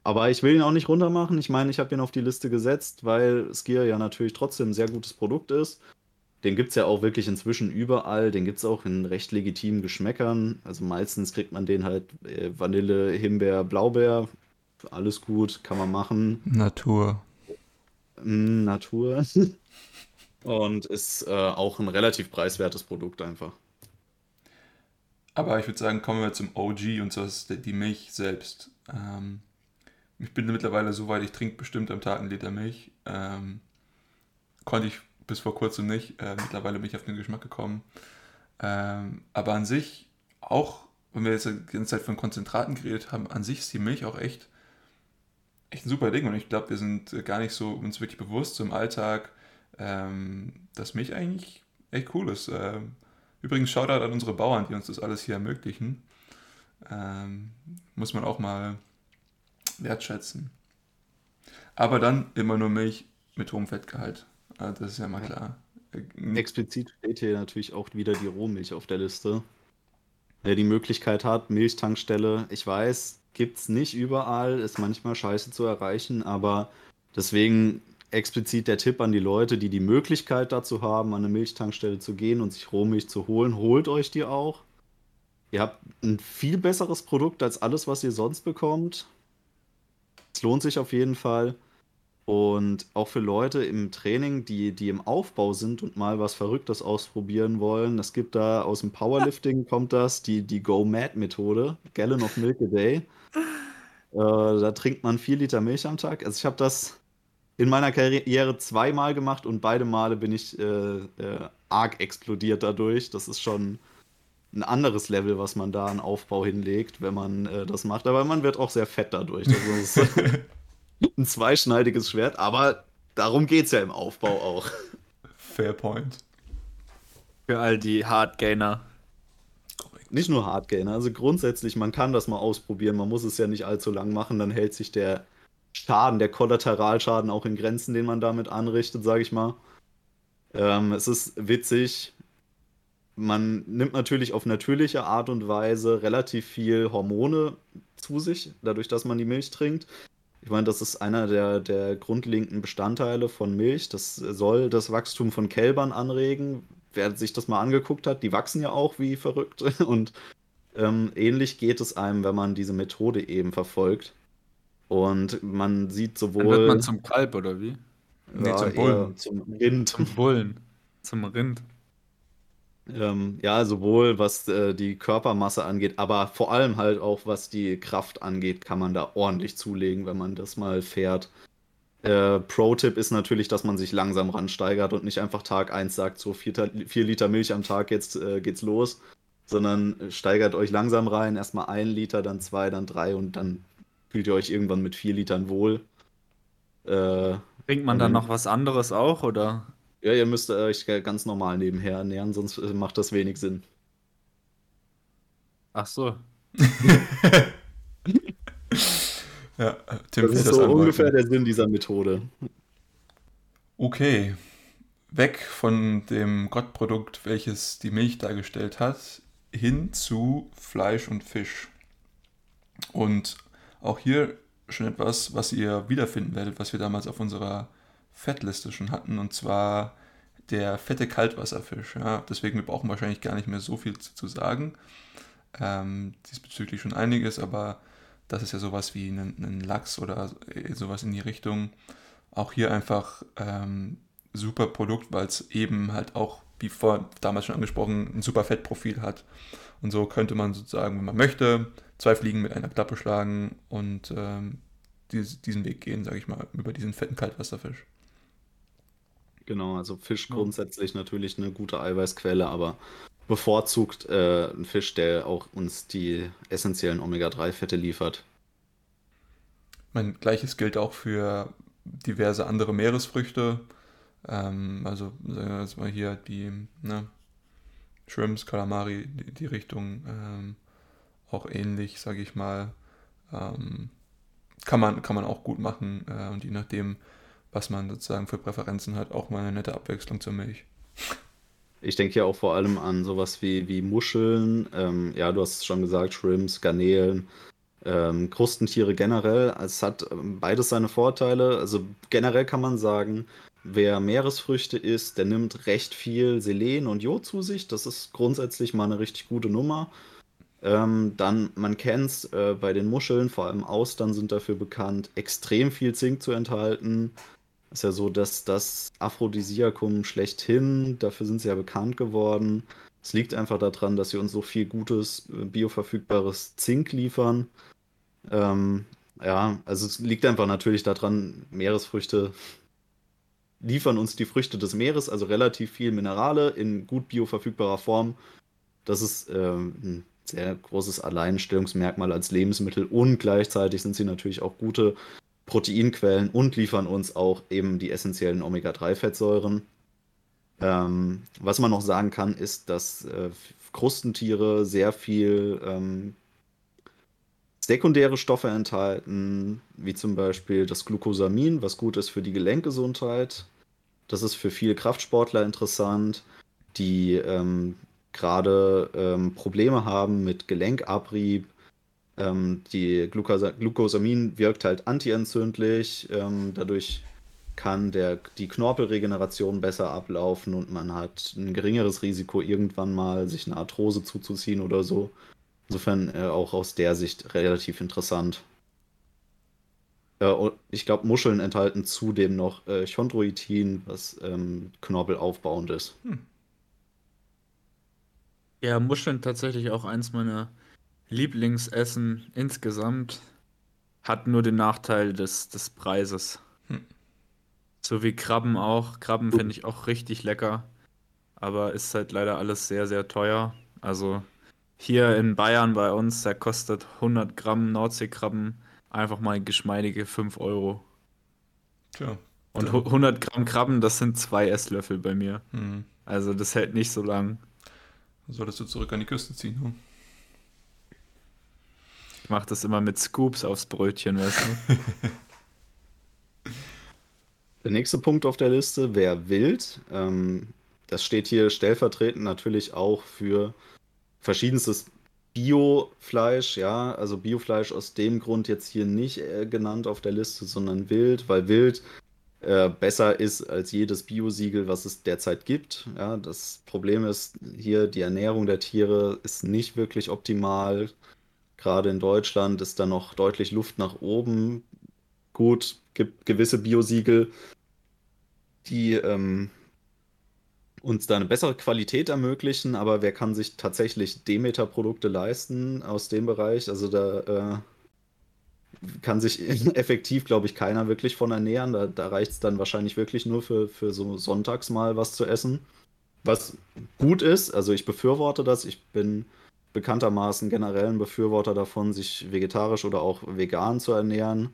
Aber ich will ihn auch nicht runtermachen. Ich meine, ich habe ihn auf die Liste gesetzt, weil Skier ja natürlich trotzdem ein sehr gutes Produkt ist. Den gibt es ja auch wirklich inzwischen überall. Den gibt es auch in recht legitimen Geschmäckern. Also meistens kriegt man den halt äh, Vanille, Himbeer, Blaubeer. Alles gut, kann man machen. Natur. Mm, Natur. Und ist äh, auch ein relativ preiswertes Produkt einfach. Aber ich würde sagen, kommen wir zum OG und zwar ist die Milch selbst. Ähm, ich bin mittlerweile so weit, ich trinke bestimmt am Tag einen Liter Milch. Ähm, konnte ich bis vor kurzem nicht. Äh, mittlerweile bin ich auf den Geschmack gekommen. Ähm, aber an sich, auch wenn wir jetzt die ganze Zeit von Konzentraten geredet haben, an sich ist die Milch auch echt, echt ein super Ding. Und ich glaube, wir sind gar nicht so uns wirklich bewusst so im Alltag, ähm, dass Milch eigentlich echt cool ist. Ähm, übrigens, Shoutout an unsere Bauern, die uns das alles hier ermöglichen. Ähm, muss man auch mal wertschätzen. Aber dann immer nur Milch mit hohem Fettgehalt. Also das ist ja mal klar. Explizit steht hier natürlich auch wieder die Rohmilch auf der Liste. Wer die Möglichkeit hat, Milchtankstelle, ich weiß, gibt es nicht überall, ist manchmal scheiße zu erreichen, aber deswegen explizit der Tipp an die Leute, die die Möglichkeit dazu haben, an eine Milchtankstelle zu gehen und sich Rohmilch zu holen, holt euch die auch. Ihr habt ein viel besseres Produkt als alles, was ihr sonst bekommt. Es lohnt sich auf jeden Fall. Und auch für Leute im Training, die, die im Aufbau sind und mal was Verrücktes ausprobieren wollen. Es gibt da aus dem Powerlifting kommt das, die, die Go-Mad-Methode, Gallon of Milk a Day. Äh, da trinkt man vier Liter Milch am Tag. Also ich habe das in meiner Karriere zweimal gemacht und beide Male bin ich äh, äh, arg explodiert dadurch. Das ist schon ein anderes Level, was man da an Aufbau hinlegt, wenn man äh, das macht. Aber man wird auch sehr fett dadurch. Das ist ein zweischneidiges Schwert, aber darum geht es ja im Aufbau auch. Fair point. Für all die Hardgainer. nicht nur Hardgainer, also grundsätzlich, man kann das mal ausprobieren, man muss es ja nicht allzu lang machen, dann hält sich der Schaden, der Kollateralschaden auch in Grenzen, den man damit anrichtet, sage ich mal. Ähm, es ist witzig. Man nimmt natürlich auf natürliche Art und Weise relativ viel Hormone zu sich, dadurch, dass man die Milch trinkt. Ich meine, das ist einer der, der grundlegenden Bestandteile von Milch. Das soll das Wachstum von Kälbern anregen. Wer sich das mal angeguckt hat, die wachsen ja auch wie verrückt. Und ähm, ähnlich geht es einem, wenn man diese Methode eben verfolgt. Und man sieht sowohl. Dann wird man zum Kalb oder wie? Nee, ja, zum Bullen. Zum Rind. Zum Bullen. Zum Rind. Ähm, ja, sowohl was äh, die Körpermasse angeht, aber vor allem halt auch was die Kraft angeht, kann man da ordentlich zulegen, wenn man das mal fährt. Äh, Pro-Tipp ist natürlich, dass man sich langsam ransteigert und nicht einfach Tag 1 sagt, so 4, Liter Milch am Tag, jetzt äh, geht's los, sondern steigert euch langsam rein, erstmal 1 Liter, dann 2, dann 3 und dann fühlt ihr euch irgendwann mit 4 Litern wohl. Äh, Trinkt man dann noch was anderes auch, oder? Ja, ihr müsst euch ganz normal nebenher ernähren, sonst äh, macht das wenig Sinn. Ach so. ja, Tim das ist so ungefähr der Sinn dieser Methode. Okay. Weg von dem Gottprodukt, welches die Milch dargestellt hat, hin zu Fleisch und Fisch. Und auch hier schon etwas, was ihr wiederfinden werdet, was wir damals auf unserer Fettliste schon hatten, und zwar der fette Kaltwasserfisch. Ja, deswegen, wir brauchen wahrscheinlich gar nicht mehr so viel zu sagen. Ähm, diesbezüglich schon einiges, aber das ist ja sowas wie ein, ein, Lachs oder sowas in die Richtung. Auch hier einfach ähm, super Produkt, weil es eben halt auch, wie vor damals schon angesprochen, ein super Fettprofil hat. Und so könnte man sozusagen, wenn man möchte, zwei Fliegen mit einer Klappe schlagen und ähm, diesen Weg gehen, sage ich mal, über diesen fetten Kaltwasserfisch. Genau, also Fisch grundsätzlich natürlich eine gute Eiweißquelle, aber bevorzugt äh, ein Fisch, der auch uns die essentiellen Omega-3-Fette liefert. Mein gleiches gilt auch für diverse andere Meeresfrüchte. Ähm, also sagen wir jetzt mal hier die ne, Shrimps, Kalamari, die, die Richtung ähm, auch ähnlich, sage ich mal. Ähm, kann, man, kann man auch gut machen äh, und je nachdem, was man sozusagen für Präferenzen hat, auch mal eine nette Abwechslung zur Milch. Ich denke ja auch vor allem an sowas wie, wie Muscheln, ähm, ja, du hast es schon gesagt, Shrimps, Garnelen, ähm, Krustentiere generell. Es hat ähm, beides seine Vorteile. Also generell kann man sagen, wer Meeresfrüchte isst, der nimmt recht viel Selen und Jod zu sich. Das ist grundsätzlich mal eine richtig gute Nummer. Ähm, dann, man kennt es äh, bei den Muscheln, vor allem Austern sind dafür bekannt, extrem viel Zink zu enthalten. Ist ja so, dass das Aphrodisiakum schlechthin, dafür sind sie ja bekannt geworden. Es liegt einfach daran, dass sie uns so viel gutes, äh, bioverfügbares Zink liefern. Ähm, ja, also es liegt einfach natürlich daran, Meeresfrüchte liefern uns die Früchte des Meeres, also relativ viel Minerale in gut bioverfügbarer Form. Das ist ähm, ein sehr großes Alleinstellungsmerkmal als Lebensmittel und gleichzeitig sind sie natürlich auch gute Proteinquellen und liefern uns auch eben die essentiellen Omega-3-Fettsäuren. Ähm, was man noch sagen kann, ist, dass äh, Krustentiere sehr viel ähm, sekundäre Stoffe enthalten, wie zum Beispiel das Glucosamin, was gut ist für die Gelenkgesundheit. Das ist für viele Kraftsportler interessant, die ähm, gerade ähm, Probleme haben mit Gelenkabrieb, ähm, die Glucos Glucosamin wirkt halt antientzündlich, ähm, dadurch kann der, die Knorpelregeneration besser ablaufen und man hat ein geringeres Risiko, irgendwann mal sich eine Arthrose zuzuziehen oder so. Insofern äh, auch aus der Sicht relativ interessant. Äh, ich glaube, Muscheln enthalten zudem noch äh, Chondroitin, was ähm, knorpelaufbauend ist. Hm. Ja, Muscheln tatsächlich auch eins meiner Lieblingsessen insgesamt hat nur den Nachteil des, des Preises. Hm. So wie Krabben auch. Krabben finde ich auch richtig lecker. Aber ist halt leider alles sehr, sehr teuer. Also hier in Bayern bei uns, da kostet 100 Gramm Nordseekrabben einfach mal geschmeidige 5 Euro. Tja. Und 100 Gramm Krabben, das sind zwei Esslöffel bei mir. Hm. Also das hält nicht so lang. Solltest du zurück an die Küste ziehen, hm? Ich mache das immer mit Scoops aufs Brötchen, weißt du? Der nächste Punkt auf der Liste wäre wild. Ähm, das steht hier stellvertretend natürlich auch für verschiedenstes Biofleisch, ja. Also Biofleisch aus dem Grund jetzt hier nicht äh, genannt auf der Liste, sondern wild, weil wild äh, besser ist als jedes Biosiegel, was es derzeit gibt. Ja, das Problem ist hier, die Ernährung der Tiere ist nicht wirklich optimal. Gerade in Deutschland ist da noch deutlich Luft nach oben. Gut, gibt gewisse Biosiegel, die ähm, uns da eine bessere Qualität ermöglichen, aber wer kann sich tatsächlich Demeter-Produkte leisten aus dem Bereich? Also da äh, kann sich effektiv, glaube ich, keiner wirklich von ernähren. Da, da reicht es dann wahrscheinlich wirklich nur für, für so sonntags mal was zu essen. Was gut ist, also ich befürworte das. Ich bin bekanntermaßen generell ein Befürworter davon, sich vegetarisch oder auch vegan zu ernähren.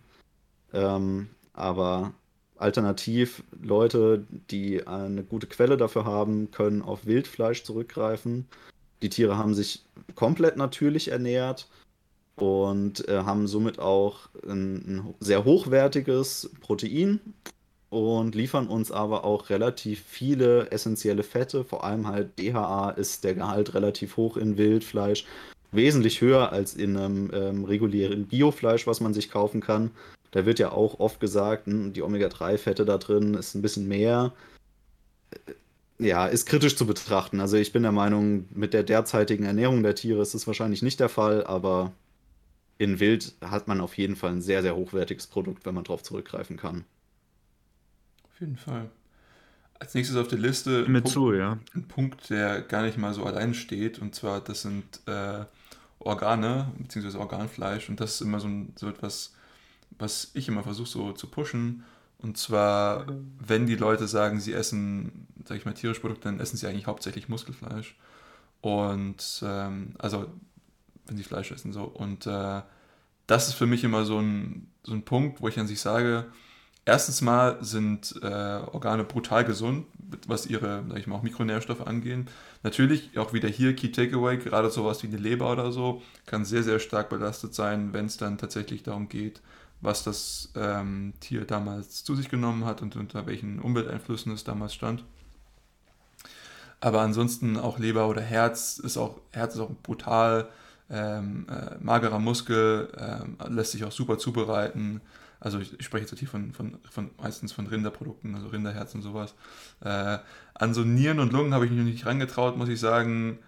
Ähm, aber Alternativ Leute, die eine gute Quelle dafür haben, können auf Wildfleisch zurückgreifen. Die Tiere haben sich komplett natürlich ernährt und äh, haben somit auch ein, ein, sehr hochwertiges Protein und liefern uns aber auch relativ viele essentielle Fette. Vor allem halt DHA ist der Gehalt relativ hoch in Wildfleisch, wesentlich höher als in einem ähm, regulären Biofleisch, was man sich kaufen kann. Da wird ja auch oft gesagt, hm, die Omega-3-Fette da drin ist ein bisschen mehr. Äh, ja, ist kritisch zu betrachten. Also ich bin der Meinung, mit der derzeitigen Ernährung der Tiere ist es wahrscheinlich nicht der Fall, aber in Wild hat man auf jeden Fall ein sehr, sehr hochwertiges Produkt, wenn man darauf zurückgreifen kann. Auf jeden Fall. Als nächstes auf der Liste ein, Punkt, zu, ja. ein Punkt, der gar nicht mal so allein steht, und zwar das sind äh, Organe, beziehungsweise Organfleisch, und das ist immer so, ein, so etwas was ich immer versuche so zu pushen. Und zwar, wenn die Leute sagen, sie essen, sag ich mal, tierische Produkte, dann essen sie eigentlich hauptsächlich Muskelfleisch. Und ähm, also, wenn sie Fleisch essen, so. Und äh, das ist für mich immer so ein, so ein Punkt, wo ich an sich sage, erstens mal sind äh, Organe brutal gesund, was ihre, sag ich mal, auch Mikronährstoffe angehen. Natürlich, auch wieder hier, Key Takeaway, gerade sowas wie eine Leber oder so, kann sehr, sehr stark belastet sein, wenn es dann tatsächlich darum geht, was das ähm, Tier damals zu sich genommen hat und unter welchen Umwelteinflüssen es damals stand. Aber ansonsten auch Leber oder Herz ist auch, Herz ist auch brutal ähm, äh, magerer Muskel, äh, lässt sich auch super zubereiten. Also ich, ich spreche jetzt hier von, von, von, meistens von Rinderprodukten, also Rinderherz und sowas. Äh, an so Nieren und Lungen habe ich mich noch nicht rangetraut, muss ich sagen.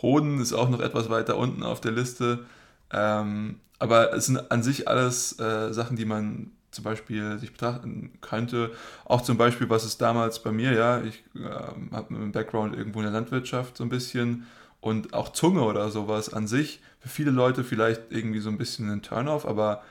Hoden ist auch noch etwas weiter unten auf der Liste. Ähm, aber es sind an sich alles äh, Sachen, die man zum Beispiel sich betrachten könnte. Auch zum Beispiel, was ist damals bei mir, ja, ich äh, habe einen Background irgendwo in der Landwirtschaft so ein bisschen und auch Zunge oder sowas an sich, für viele Leute vielleicht irgendwie so ein bisschen ein Turn-off, aber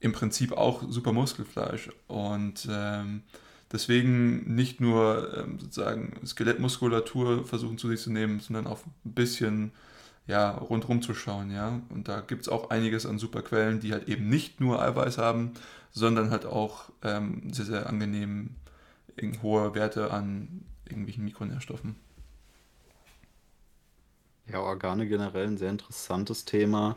im Prinzip auch super Muskelfleisch und ähm, deswegen nicht nur ähm, sozusagen Skelettmuskulatur versuchen zu sich zu nehmen, sondern auch ein bisschen ja, rundherum zu schauen, ja. Und da gibt es auch einiges an super Quellen, die halt eben nicht nur Eiweiß haben, sondern halt auch ähm, sehr, sehr angenehm hohe Werte an irgendwelchen Mikronährstoffen. Ja, Organe generell ein sehr interessantes Thema.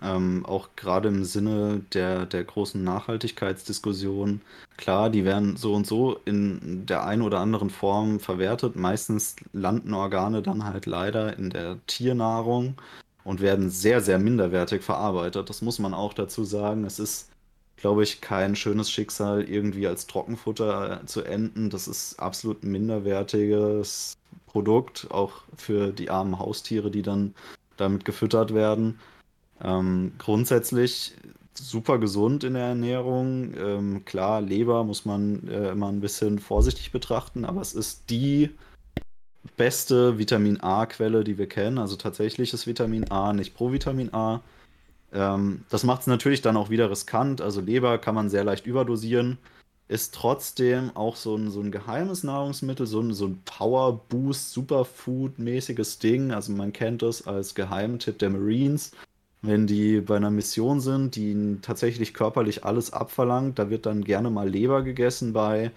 Ähm, auch gerade im Sinne der, der großen Nachhaltigkeitsdiskussion. Klar, die werden so und so in der einen oder anderen Form verwertet. Meistens landen Organe dann halt leider in der Tiernahrung und werden sehr, sehr minderwertig verarbeitet. Das muss man auch dazu sagen. Es ist, glaube ich, kein schönes Schicksal, irgendwie als Trockenfutter zu enden. Das ist absolut minderwertiges Produkt, auch für die armen Haustiere, die dann damit gefüttert werden. Ähm, grundsätzlich super gesund in der Ernährung. Ähm, klar, Leber muss man äh, immer ein bisschen vorsichtig betrachten, aber es ist die beste Vitamin A-Quelle, die wir kennen. Also tatsächliches Vitamin A, nicht Provitamin A. Ähm, das macht es natürlich dann auch wieder riskant. Also Leber kann man sehr leicht überdosieren. Ist trotzdem auch so ein, so ein geheimes Nahrungsmittel, so ein, so ein Power-Boost, Superfood-mäßiges Ding. Also man kennt das als Geheimtipp der Marines wenn die bei einer Mission sind, die ihnen tatsächlich körperlich alles abverlangt, da wird dann gerne mal Leber gegessen bei,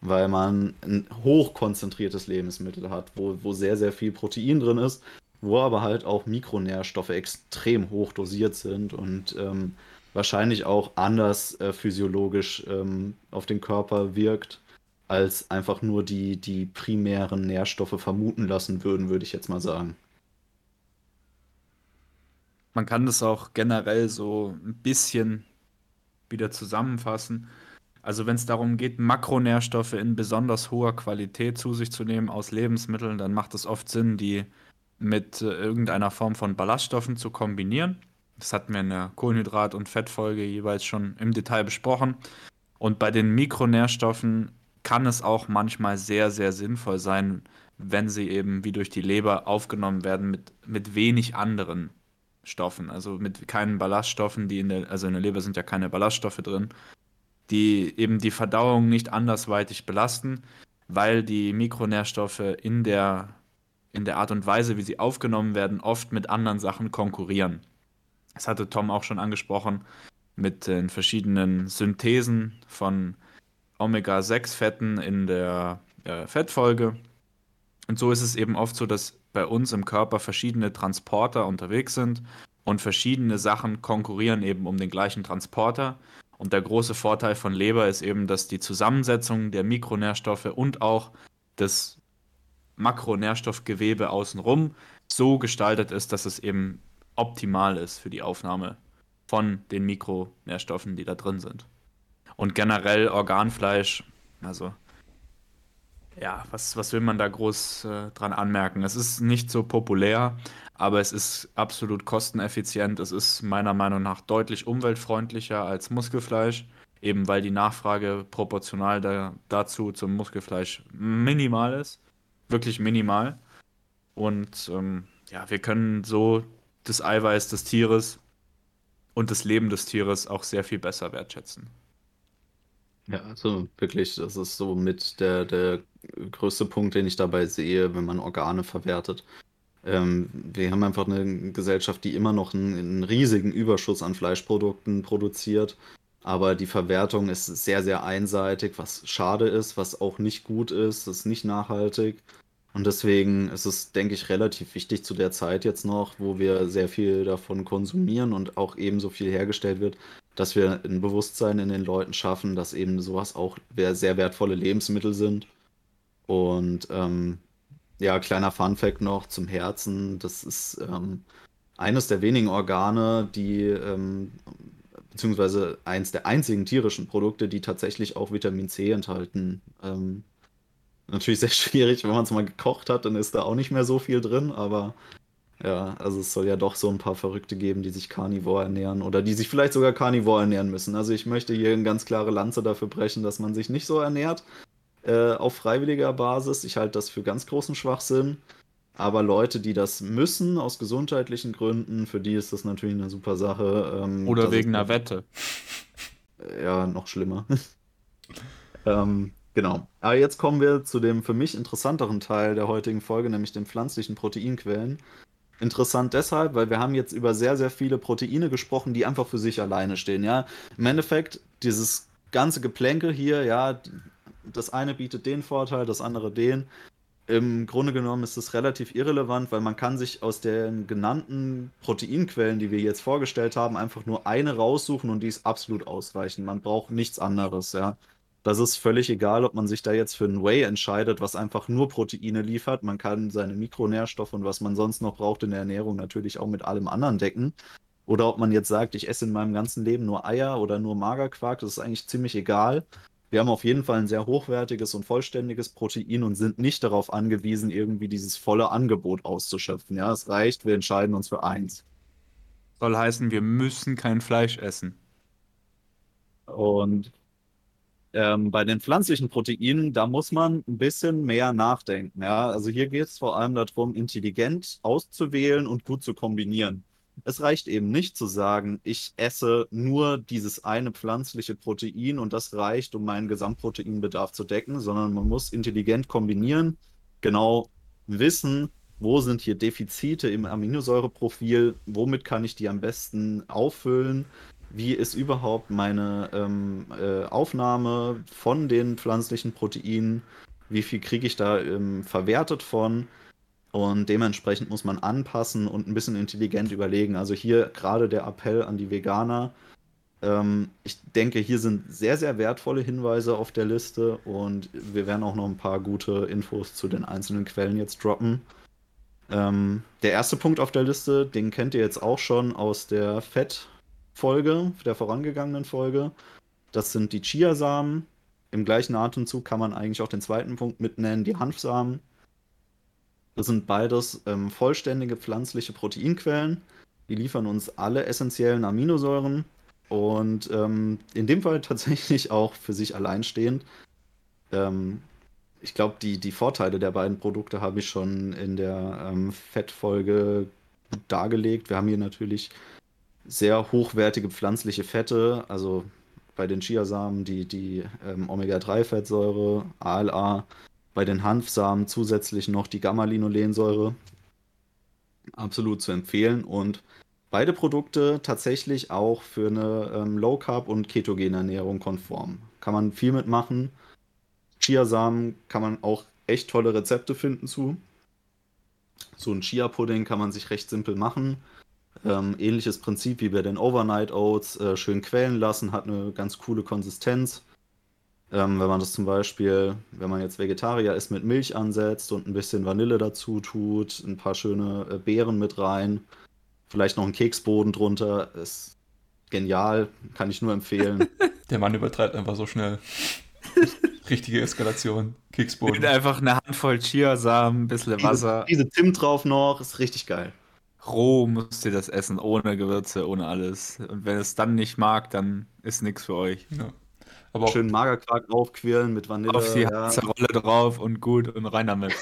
weil man ein hochkonzentriertes Lebensmittel hat, wo, wo sehr, sehr viel Protein drin ist, wo aber halt auch Mikronährstoffe extrem hoch dosiert sind und ähm, wahrscheinlich auch anders äh, physiologisch ähm, auf den Körper wirkt, als einfach nur die, die primären Nährstoffe vermuten lassen würden, würde ich jetzt mal sagen. Man kann das auch generell so ein bisschen wieder zusammenfassen. Also wenn es darum geht, Makronährstoffe in besonders hoher Qualität zu sich zu nehmen aus Lebensmitteln, dann macht es oft Sinn, die mit äh, irgendeiner Form von Ballaststoffen zu kombinieren. Das hatten wir in der Kohlenhydrat- und Fettfolge jeweils schon im Detail besprochen. Und bei den Mikronährstoffen kann es auch manchmal sehr, sehr sinnvoll sein, wenn sie eben wie durch die Leber aufgenommen werden mit, mit wenig anderen Stoffen, also mit keinen Ballaststoffen, die in der, also in der Leber sind ja keine Ballaststoffe drin, die eben die Verdauung nicht andersweitig belasten, weil die Mikronährstoffe in der, in der Art und Weise, wie sie aufgenommen werden, oft mit anderen Sachen konkurrieren. Das hatte Tom auch schon angesprochen mit den verschiedenen Synthesen von Omega-6-Fetten in der äh, Fettfolge. Und so ist es eben oft so, dass bei uns im Körper verschiedene Transporter unterwegs sind und verschiedene Sachen konkurrieren eben um den gleichen Transporter. Und der große Vorteil von Leber ist eben, dass die Zusammensetzung der Mikronährstoffe und auch das Makronährstoffgewebe außenrum so gestaltet ist, dass es eben optimal ist für die Aufnahme von den Mikronährstoffen, die da drin sind. Und generell Organfleisch, also ja, was, was will man da groß äh, dran anmerken? Es ist nicht so populär, aber es ist absolut kosteneffizient. Es ist meiner Meinung nach deutlich umweltfreundlicher als Muskelfleisch, eben weil die Nachfrage proportional da, dazu zum Muskelfleisch minimal ist. Wirklich minimal. Und ähm, ja, wir können so das Eiweiß des Tieres und das Leben des Tieres auch sehr viel besser wertschätzen. Ja, also wirklich, das ist so mit der, der größte Punkt, den ich dabei sehe, wenn man Organe verwertet. Ähm, wir haben einfach eine Gesellschaft, die immer noch einen, einen riesigen Überschuss an Fleischprodukten produziert, aber die Verwertung ist sehr, sehr einseitig, was schade ist, was auch nicht gut ist, ist nicht nachhaltig. Und deswegen ist es, denke ich, relativ wichtig zu der Zeit jetzt noch, wo wir sehr viel davon konsumieren und auch ebenso viel hergestellt wird, dass wir ein Bewusstsein in den Leuten schaffen, dass eben sowas auch sehr wertvolle Lebensmittel sind. Und ähm, ja, kleiner Fun-Fact noch zum Herzen: Das ist ähm, eines der wenigen Organe, die, ähm, beziehungsweise eins der einzigen tierischen Produkte, die tatsächlich auch Vitamin C enthalten. Ähm, natürlich sehr schwierig, wenn man es mal gekocht hat, dann ist da auch nicht mehr so viel drin, aber ja, also es soll ja doch so ein paar Verrückte geben, die sich Carnivore ernähren oder die sich vielleicht sogar Carnivore ernähren müssen. Also ich möchte hier eine ganz klare Lanze dafür brechen, dass man sich nicht so ernährt äh, auf freiwilliger Basis. Ich halte das für ganz großen Schwachsinn. Aber Leute, die das müssen aus gesundheitlichen Gründen, für die ist das natürlich eine super Sache. Ähm, oder wegen einer Wette. Ja, noch schlimmer. ähm, genau. Aber jetzt kommen wir zu dem für mich interessanteren Teil der heutigen Folge, nämlich den pflanzlichen Proteinquellen. Interessant deshalb, weil wir haben jetzt über sehr, sehr viele Proteine gesprochen, die einfach für sich alleine stehen. Ja, im Endeffekt dieses ganze Geplänkel hier, ja, das eine bietet den Vorteil, das andere den. Im Grunde genommen ist es relativ irrelevant, weil man kann sich aus den genannten Proteinquellen, die wir jetzt vorgestellt haben, einfach nur eine raussuchen und die ist absolut ausreichend. Man braucht nichts anderes, ja. Das ist völlig egal, ob man sich da jetzt für ein Whey entscheidet, was einfach nur Proteine liefert. Man kann seine Mikronährstoffe und was man sonst noch braucht in der Ernährung natürlich auch mit allem anderen decken. Oder ob man jetzt sagt, ich esse in meinem ganzen Leben nur Eier oder nur Magerquark, das ist eigentlich ziemlich egal. Wir haben auf jeden Fall ein sehr hochwertiges und vollständiges Protein und sind nicht darauf angewiesen, irgendwie dieses volle Angebot auszuschöpfen. Ja, es reicht, wir entscheiden uns für eins. Soll heißen, wir müssen kein Fleisch essen. Und ähm, bei den pflanzlichen Proteinen, da muss man ein bisschen mehr nachdenken. Ja? Also hier geht es vor allem darum, intelligent auszuwählen und gut zu kombinieren. Es reicht eben nicht zu sagen, ich esse nur dieses eine pflanzliche Protein und das reicht, um meinen Gesamtproteinbedarf zu decken, sondern man muss intelligent kombinieren, genau wissen, wo sind hier Defizite im Aminosäureprofil, womit kann ich die am besten auffüllen, wie ist überhaupt meine ähm, äh, Aufnahme von den pflanzlichen Proteinen, wie viel kriege ich da ähm, verwertet von Und dementsprechend muss man anpassen und ein bisschen intelligent überlegen. Also hier gerade der Appell an die Veganer. Ähm, ich denke, hier sind sehr, sehr wertvolle Hinweise auf der Liste und wir werden auch noch ein paar gute Infos zu den einzelnen Quellen jetzt droppen. Ähm, der erste Punkt auf der Liste, den kennt ihr jetzt auch schon aus der Fett-Folge, der vorangegangenen Folge. Das sind die Chiasamen. Im gleichen Atemzug kann man eigentlich auch den zweiten Punkt mitnennen, die Hanfsamen. Das sind beides ähm, vollständige pflanzliche Proteinquellen. Die liefern uns alle essentiellen Aminosäuren und ähm, in dem Fall tatsächlich auch für sich alleinstehend. Ähm, ich glaube, die, die Vorteile der beiden Produkte habe ich schon in der ähm, Fettfolge dargelegt. Wir haben hier natürlich sehr hochwertige pflanzliche Fette, also bei den Chiasamen die, die ähm, Omega-3-Fettsäure, ALA, bei den Hanfsamen zusätzlich noch die Gamma-Linolensäure. Absolut zu empfehlen und beide Produkte tatsächlich auch für eine ähm, Low Carb und ketogene Ernährung konform. Kann man viel mitmachen. Chiasamen kann man auch echt tolle Rezepte finden zu. So ein Chia-Pudding kann man sich recht simpel machen. Ähm, ähnliches Prinzip wie bei den Overnight Oats. Äh, schön quellen lassen, hat eine ganz coole Konsistenz. Ähm, wenn man das zum Beispiel, wenn man jetzt Vegetarier ist, mit Milch ansetzt und ein bisschen Vanille dazu tut, ein paar schöne äh, Beeren mit rein, vielleicht noch ein Keksboden drunter, ist genial, kann ich nur empfehlen. Der Mann übertreibt einfach so schnell. Richtige Eskalation. Keksboden. Mit einfach eine Handvoll Chiasamen, ein bisschen Wasser. Diese, diese Zimt drauf noch, ist richtig geil. Roh müsst ihr das essen, ohne Gewürze, ohne alles. Und wenn es dann nicht mag, dann ist nichts für euch. Ja. Aber Schön Magerquark aufquirlen mit Vanille. Auf die ja. Rolle drauf und gut und rein damit.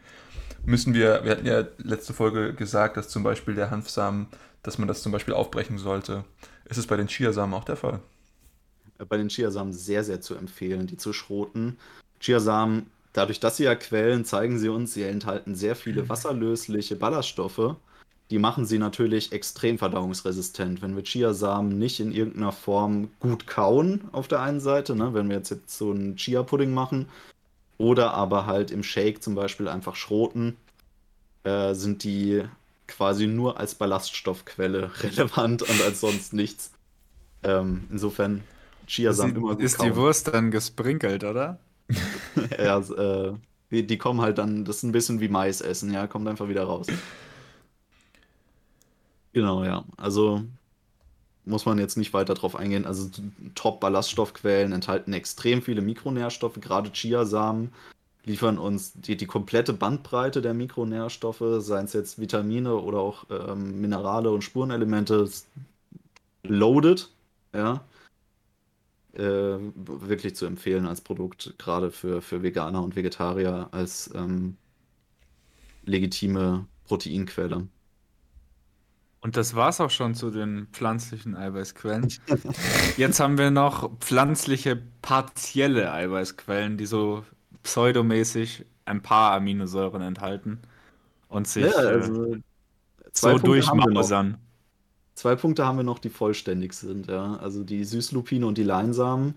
Müssen wir, wir hatten ja letzte Folge gesagt, dass zum Beispiel der Hanfsamen, dass man das zum Beispiel aufbrechen sollte. Ist es bei den Chiasamen auch der Fall? Bei den Chiasamen sehr, sehr zu empfehlen, die zu schroten. Chiasamen, dadurch, dass sie ja quellen, zeigen sie uns, sie enthalten sehr viele wasserlösliche Ballaststoffe die machen sie natürlich extrem verdauungsresistent. Wenn wir Chiasamen nicht in irgendeiner Form gut kauen, auf der einen Seite, ne, wenn wir jetzt, jetzt so einen Chia-Pudding machen, oder aber halt im Shake zum Beispiel einfach schroten, äh, sind die quasi nur als Ballaststoffquelle relevant und als sonst nichts. Ähm, insofern Chiasamen immer gut Ist kauen. die Wurst dann gesprinkelt, oder? ja, äh, die, die, kommen halt dann, das ist ein bisschen wie Mais essen, ja, kommt einfach wieder raus. Genau, ja. Also muss man jetzt nicht weiter drauf eingehen. Also Top-Ballaststoffquellen enthalten extrem viele Mikronährstoffe. Gerade Chiasamen liefern uns die, die komplette Bandbreite der Mikronährstoffe, seien es jetzt Vitamine oder auch ähm, Minerale und Spurenelemente. Loaded, ja. Äh, wirklich zu empfehlen als Produkt, gerade für, für Veganer und Vegetarier als ähm, legitime Proteinquelle. Und das war's auch schon zu den pflanzlichen Eiweißquellen. Jetzt haben wir noch pflanzliche partielle Eiweißquellen, die so pseudomäßig ein paar Aminosäuren enthalten und sich ja, also äh, so durchmausern. Zwei Punkte haben wir noch, die vollständig sind, ja. Also die Süßlupine und die Leinsamen.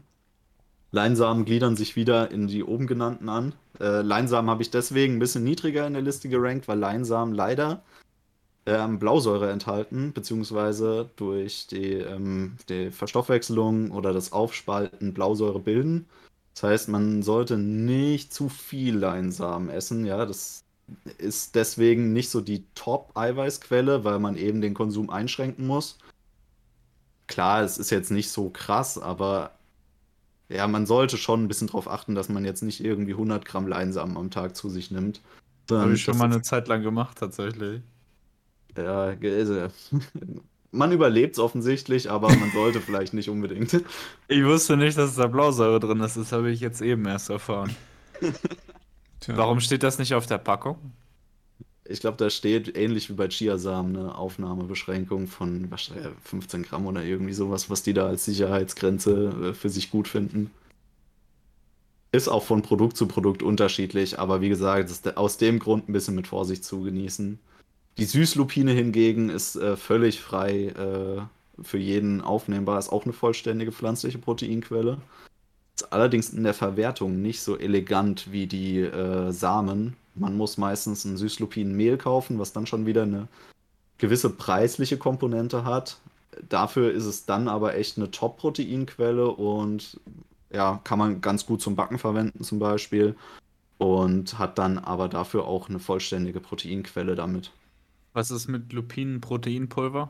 Leinsamen gliedern sich wieder in die oben genannten an. Äh, Leinsamen habe ich deswegen ein bisschen niedriger in der Liste gerankt, weil Leinsamen leider ähm, Blausäure enthalten, beziehungsweise durch die, ähm, die Verstoffwechselung oder das Aufspalten Blausäure bilden. Das heißt, man sollte nicht zu viel Leinsamen essen. Ja, das ist deswegen nicht so die Top-Eiweißquelle, weil man eben den Konsum einschränken muss. Klar, es ist jetzt nicht so krass, aber ja, man sollte schon ein bisschen darauf achten, dass man jetzt nicht irgendwie 100 Gramm Leinsamen am Tag zu sich nimmt. Habe ich schon mal eine Zeit lang gemacht, tatsächlich. Ja, also, man überlebt es offensichtlich, aber man sollte vielleicht nicht unbedingt. Ich wusste nicht, dass da Blausäure drin ist. Das habe ich jetzt eben erst erfahren. Warum steht das nicht auf der Packung? Ich glaube, da steht ähnlich wie bei Chiasamen eine Aufnahmebeschränkung von 15 Gramm oder irgendwie sowas, was die da als Sicherheitsgrenze äh, für sich gut finden. Ist auch von Produkt zu Produkt unterschiedlich, aber wie gesagt, ist aus dem Grund ein bisschen mit Vorsicht zu genießen. Die Süßlupine hingegen ist äh, völlig frei äh, für jeden aufnehmbar, ist auch eine vollständige pflanzliche Proteinquelle. Ist allerdings in der Verwertung nicht so elegant wie die äh, Samen, man muss meistens ein Süßlupinenmehl kaufen, was dann schon wieder eine gewisse preisliche Komponente hat. Dafür ist es dann aber echt eine Top-Proteinquelle und ja, kann man ganz gut zum Backen verwenden zum Beispiel und hat dann aber dafür auch eine vollständige Proteinquelle damit. Was ist mit Lupinen-Proteinpulver?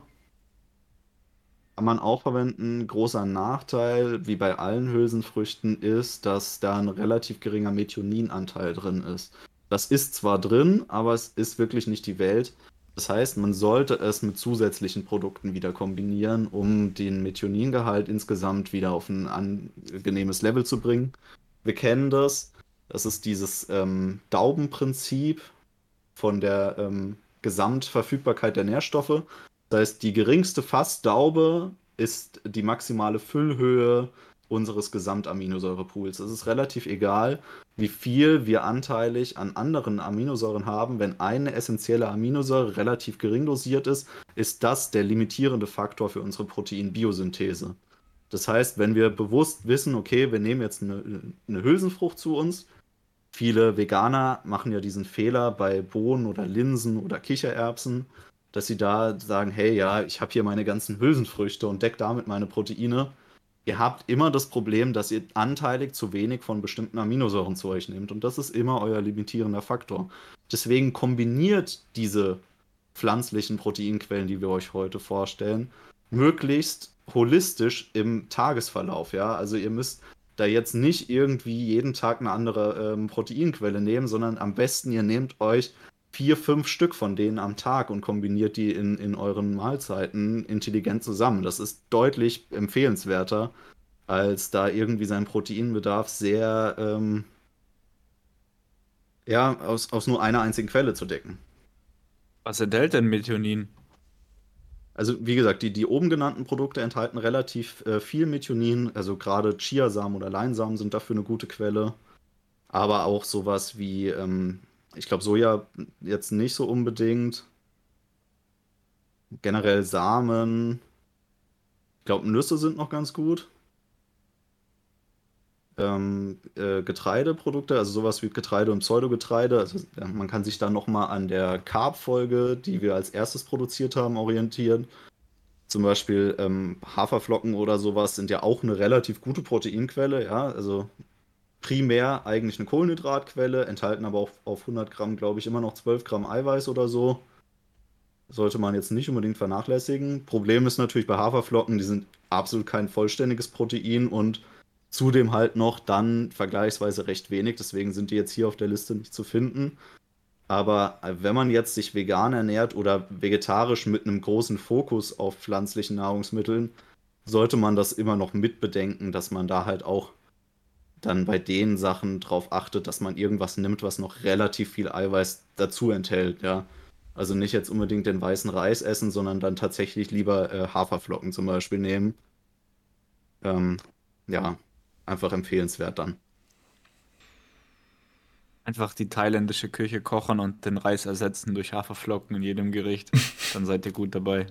Kann man auch verwenden. Großer Nachteil, wie bei allen Hülsenfrüchten, ist, dass da ein relativ geringer Methioninanteil drin ist. Das ist zwar drin, aber es ist wirklich nicht die Welt. Das heißt, man sollte es mit zusätzlichen Produkten wieder kombinieren, um den Methioningehalt insgesamt wieder auf ein angenehmes Level zu bringen. Wir kennen das. Das ist dieses ähm, Daubenprinzip von der ähm, Gesamtverfügbarkeit der Nährstoffe. Das heißt, die geringste Fassdaube ist die maximale Füllhöhe unseres Gesamtaminosäurepools. Es ist relativ egal, wie viel wir anteilig an anderen Aminosäuren haben. Wenn eine essentielle Aminosäure relativ gering dosiert ist, ist das der limitierende Faktor für unsere Proteinbiosynthese. Das heißt, wenn wir bewusst wissen, okay, wir nehmen jetzt eine, eine Hülsenfrucht zu uns, viele Veganer machen ja diesen Fehler bei Bohnen oder Linsen oder Kichererbsen, dass sie da sagen, hey, ja, ich habe hier meine ganzen Hülsenfrüchte und decke damit meine Proteine ihr habt immer das Problem, dass ihr anteilig zu wenig von bestimmten Aminosäuren zu euch nehmt. Und das ist immer euer limitierender Faktor. Deswegen kombiniert diese pflanzlichen Proteinquellen, die wir euch heute vorstellen, möglichst holistisch im Tagesverlauf. Ja? Also ihr müsst da jetzt nicht irgendwie jeden Tag eine andere ähm, Proteinquelle nehmen, sondern am besten ihr nehmt euch vier, fünf Stück von denen am Tag und kombiniert die in, in euren Mahlzeiten intelligent zusammen. Das ist deutlich empfehlenswerter, als da irgendwie seinen Proteinbedarf sehr ähm, ja, aus, aus nur einer einzigen Quelle zu decken. Was enthält denn Methionin? Also wie gesagt, die, die oben genannten Produkte enthalten relativ äh, viel Methionin. Also gerade Chiasamen oder Leinsamen sind dafür eine gute Quelle. Aber auch sowas wie ähm, ich glaube, Soja jetzt nicht so unbedingt. Generell Samen. Ich glaube, Nüsse sind noch ganz gut. Ähm, äh, Getreideprodukte, also sowas wie Getreide und Pseudogetreide. Also, man kann sich da nochmal an der Carb-Folge, die wir als erstes produziert haben, orientieren. Zum Beispiel ähm, Haferflocken oder sowas sind ja auch eine relativ gute Proteinquelle, ja. Also primär eigentlich eine Kohlenhydratquelle, enthalten aber auch auf 100 Gramm, glaube ich, immer noch 12 Gramm Eiweiß oder so. Sollte man jetzt nicht unbedingt vernachlässigen. Problem ist natürlich bei Haferflocken, die sind absolut kein vollständiges Protein und zudem halt noch dann vergleichsweise recht wenig. Deswegen sind die jetzt hier auf der Liste nicht zu finden. Aber wenn man jetzt sich vegan ernährt oder vegetarisch mit einem großen Fokus auf pflanzlichen Nahrungsmitteln, sollte man das immer noch mitbedenken, dass man da halt auch dann bei den Sachen darauf achtet, dass man irgendwas nimmt, was noch relativ viel Eiweiß dazu enthält, ja. Also nicht jetzt unbedingt den weißen Reis essen, sondern dann tatsächlich lieber äh, Haferflocken zum Beispiel nehmen. Ähm, ja, einfach empfehlenswert dann. Einfach die thailändische Küche kochen und den Reis ersetzen durch Haferflocken in jedem Gericht. Dann seid ihr gut dabei.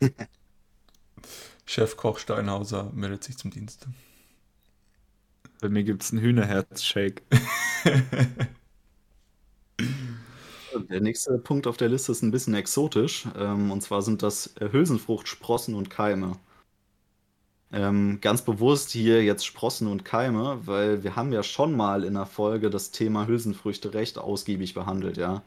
Chef Koch Steinhauser meldet sich zum Dienst. Bei mir gibt es einen Hühnerherz-Shake. Der nächste Punkt auf der Liste ist ein bisschen exotisch. Ähm, und zwar sind das Hülsenfrucht, Sprossen und Keime. Ähm, ganz bewusst hier jetzt Sprossen und Keime, weil wir haben ja schon mal in der Folge das Thema Hülsenfrüchte recht ausgiebig behandelt, ja.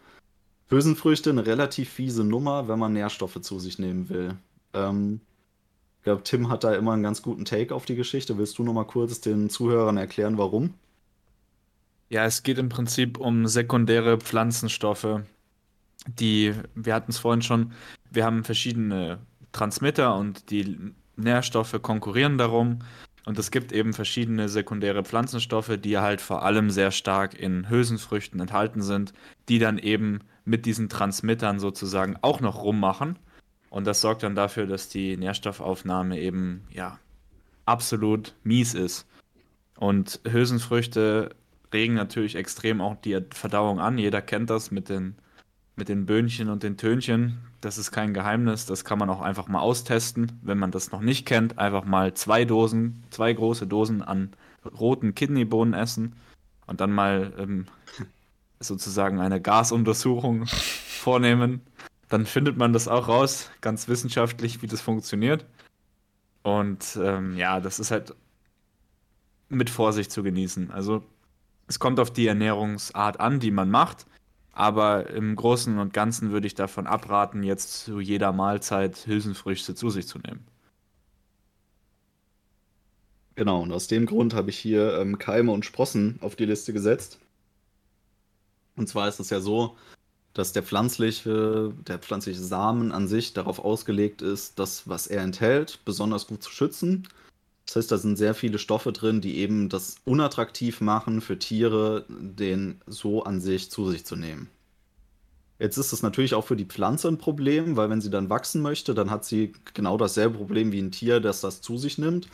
Hülsenfrüchte eine relativ fiese Nummer, wenn man Nährstoffe zu sich nehmen will. Ähm, ich glaube, Tim hat da immer einen ganz guten Take auf die Geschichte. Willst du noch mal kurz den Zuhörern erklären, warum? Ja, es geht im Prinzip um sekundäre Pflanzenstoffe, die, wir hatten es vorhin schon, wir haben verschiedene Transmitter und die Nährstoffe konkurrieren darum. Und es gibt eben verschiedene sekundäre Pflanzenstoffe, die halt vor allem sehr stark in Hülsenfrüchten enthalten sind, die dann eben mit diesen Transmittern sozusagen auch noch rummachen. Und das sorgt dann dafür, dass die Nährstoffaufnahme eben, ja, absolut mies ist. Und Hülsenfrüchte regen natürlich extrem auch die Verdauung an. Jeder kennt das mit den, mit den Böhnchen und den Tönchen. Das ist kein Geheimnis. Das kann man auch einfach mal austesten. Wenn man das noch nicht kennt, einfach mal zwei Dosen, zwei große Dosen an roten Kidneybohnen essen und dann mal ähm, sozusagen eine Gasuntersuchung vornehmen, dann findet man das auch raus, ganz wissenschaftlich, wie das funktioniert. Und ähm, ja, das ist halt mit Vorsicht zu genießen. Also es kommt auf die Ernährungsart an, die man macht. Aber im Großen und Ganzen würde ich davon abraten, jetzt zu jeder Mahlzeit Hülsenfrüchte zu sich zu nehmen. Genau, und aus dem Grund habe ich hier ähm, Keime und Sprossen auf die Liste gesetzt. Und zwar ist es ja so, dass der pflanzliche, der pflanzliche Samen an sich darauf ausgelegt ist, das, was er enthält, besonders gut zu schützen. Das heißt, da sind sehr viele Stoffe drin, die eben das unattraktiv machen für Tiere, den so an sich zu sich zu nehmen. Jetzt ist es natürlich auch für die Pflanze ein Problem, weil wenn sie dann wachsen möchte, dann hat sie genau dasselbe Problem wie ein Tier, das das zu sich nimmt.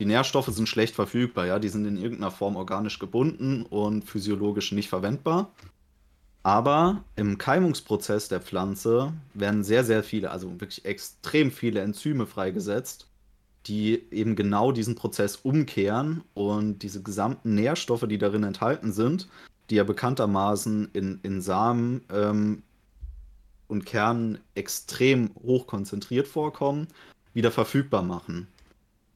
Die Nährstoffe sind schlecht verfügbar, ja, die sind in irgendeiner Form organisch gebunden und physiologisch nicht verwendbar. Aber im Keimungsprozess der Pflanze werden sehr, sehr viele, also wirklich extrem viele Enzyme freigesetzt, die eben genau diesen Prozess umkehren und diese gesamten Nährstoffe, die darin enthalten sind, die ja bekanntermaßen in, in Samen ähm, und Kernen extrem hoch konzentriert vorkommen, wieder verfügbar machen.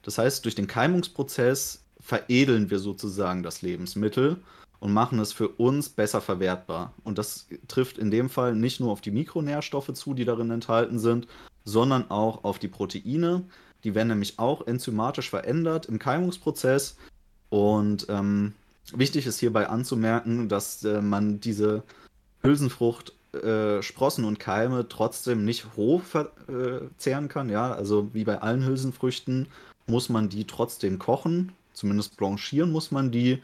Das heißt, durch den Keimungsprozess veredeln wir sozusagen das Lebensmittel und machen es für uns besser verwertbar. Und das trifft in dem Fall nicht nur auf die Mikronährstoffe zu, die darin enthalten sind, sondern auch auf die Proteine, die werden nämlich auch enzymatisch verändert im Keimungsprozess. Und ähm, wichtig ist hierbei anzumerken, dass äh, man diese Hülsenfrucht, äh, Sprossen und Keime trotzdem nicht roh verzehren äh, kann. Ja, also wie bei allen Hülsenfrüchten muss man die trotzdem kochen. Zumindest blanchieren muss man die.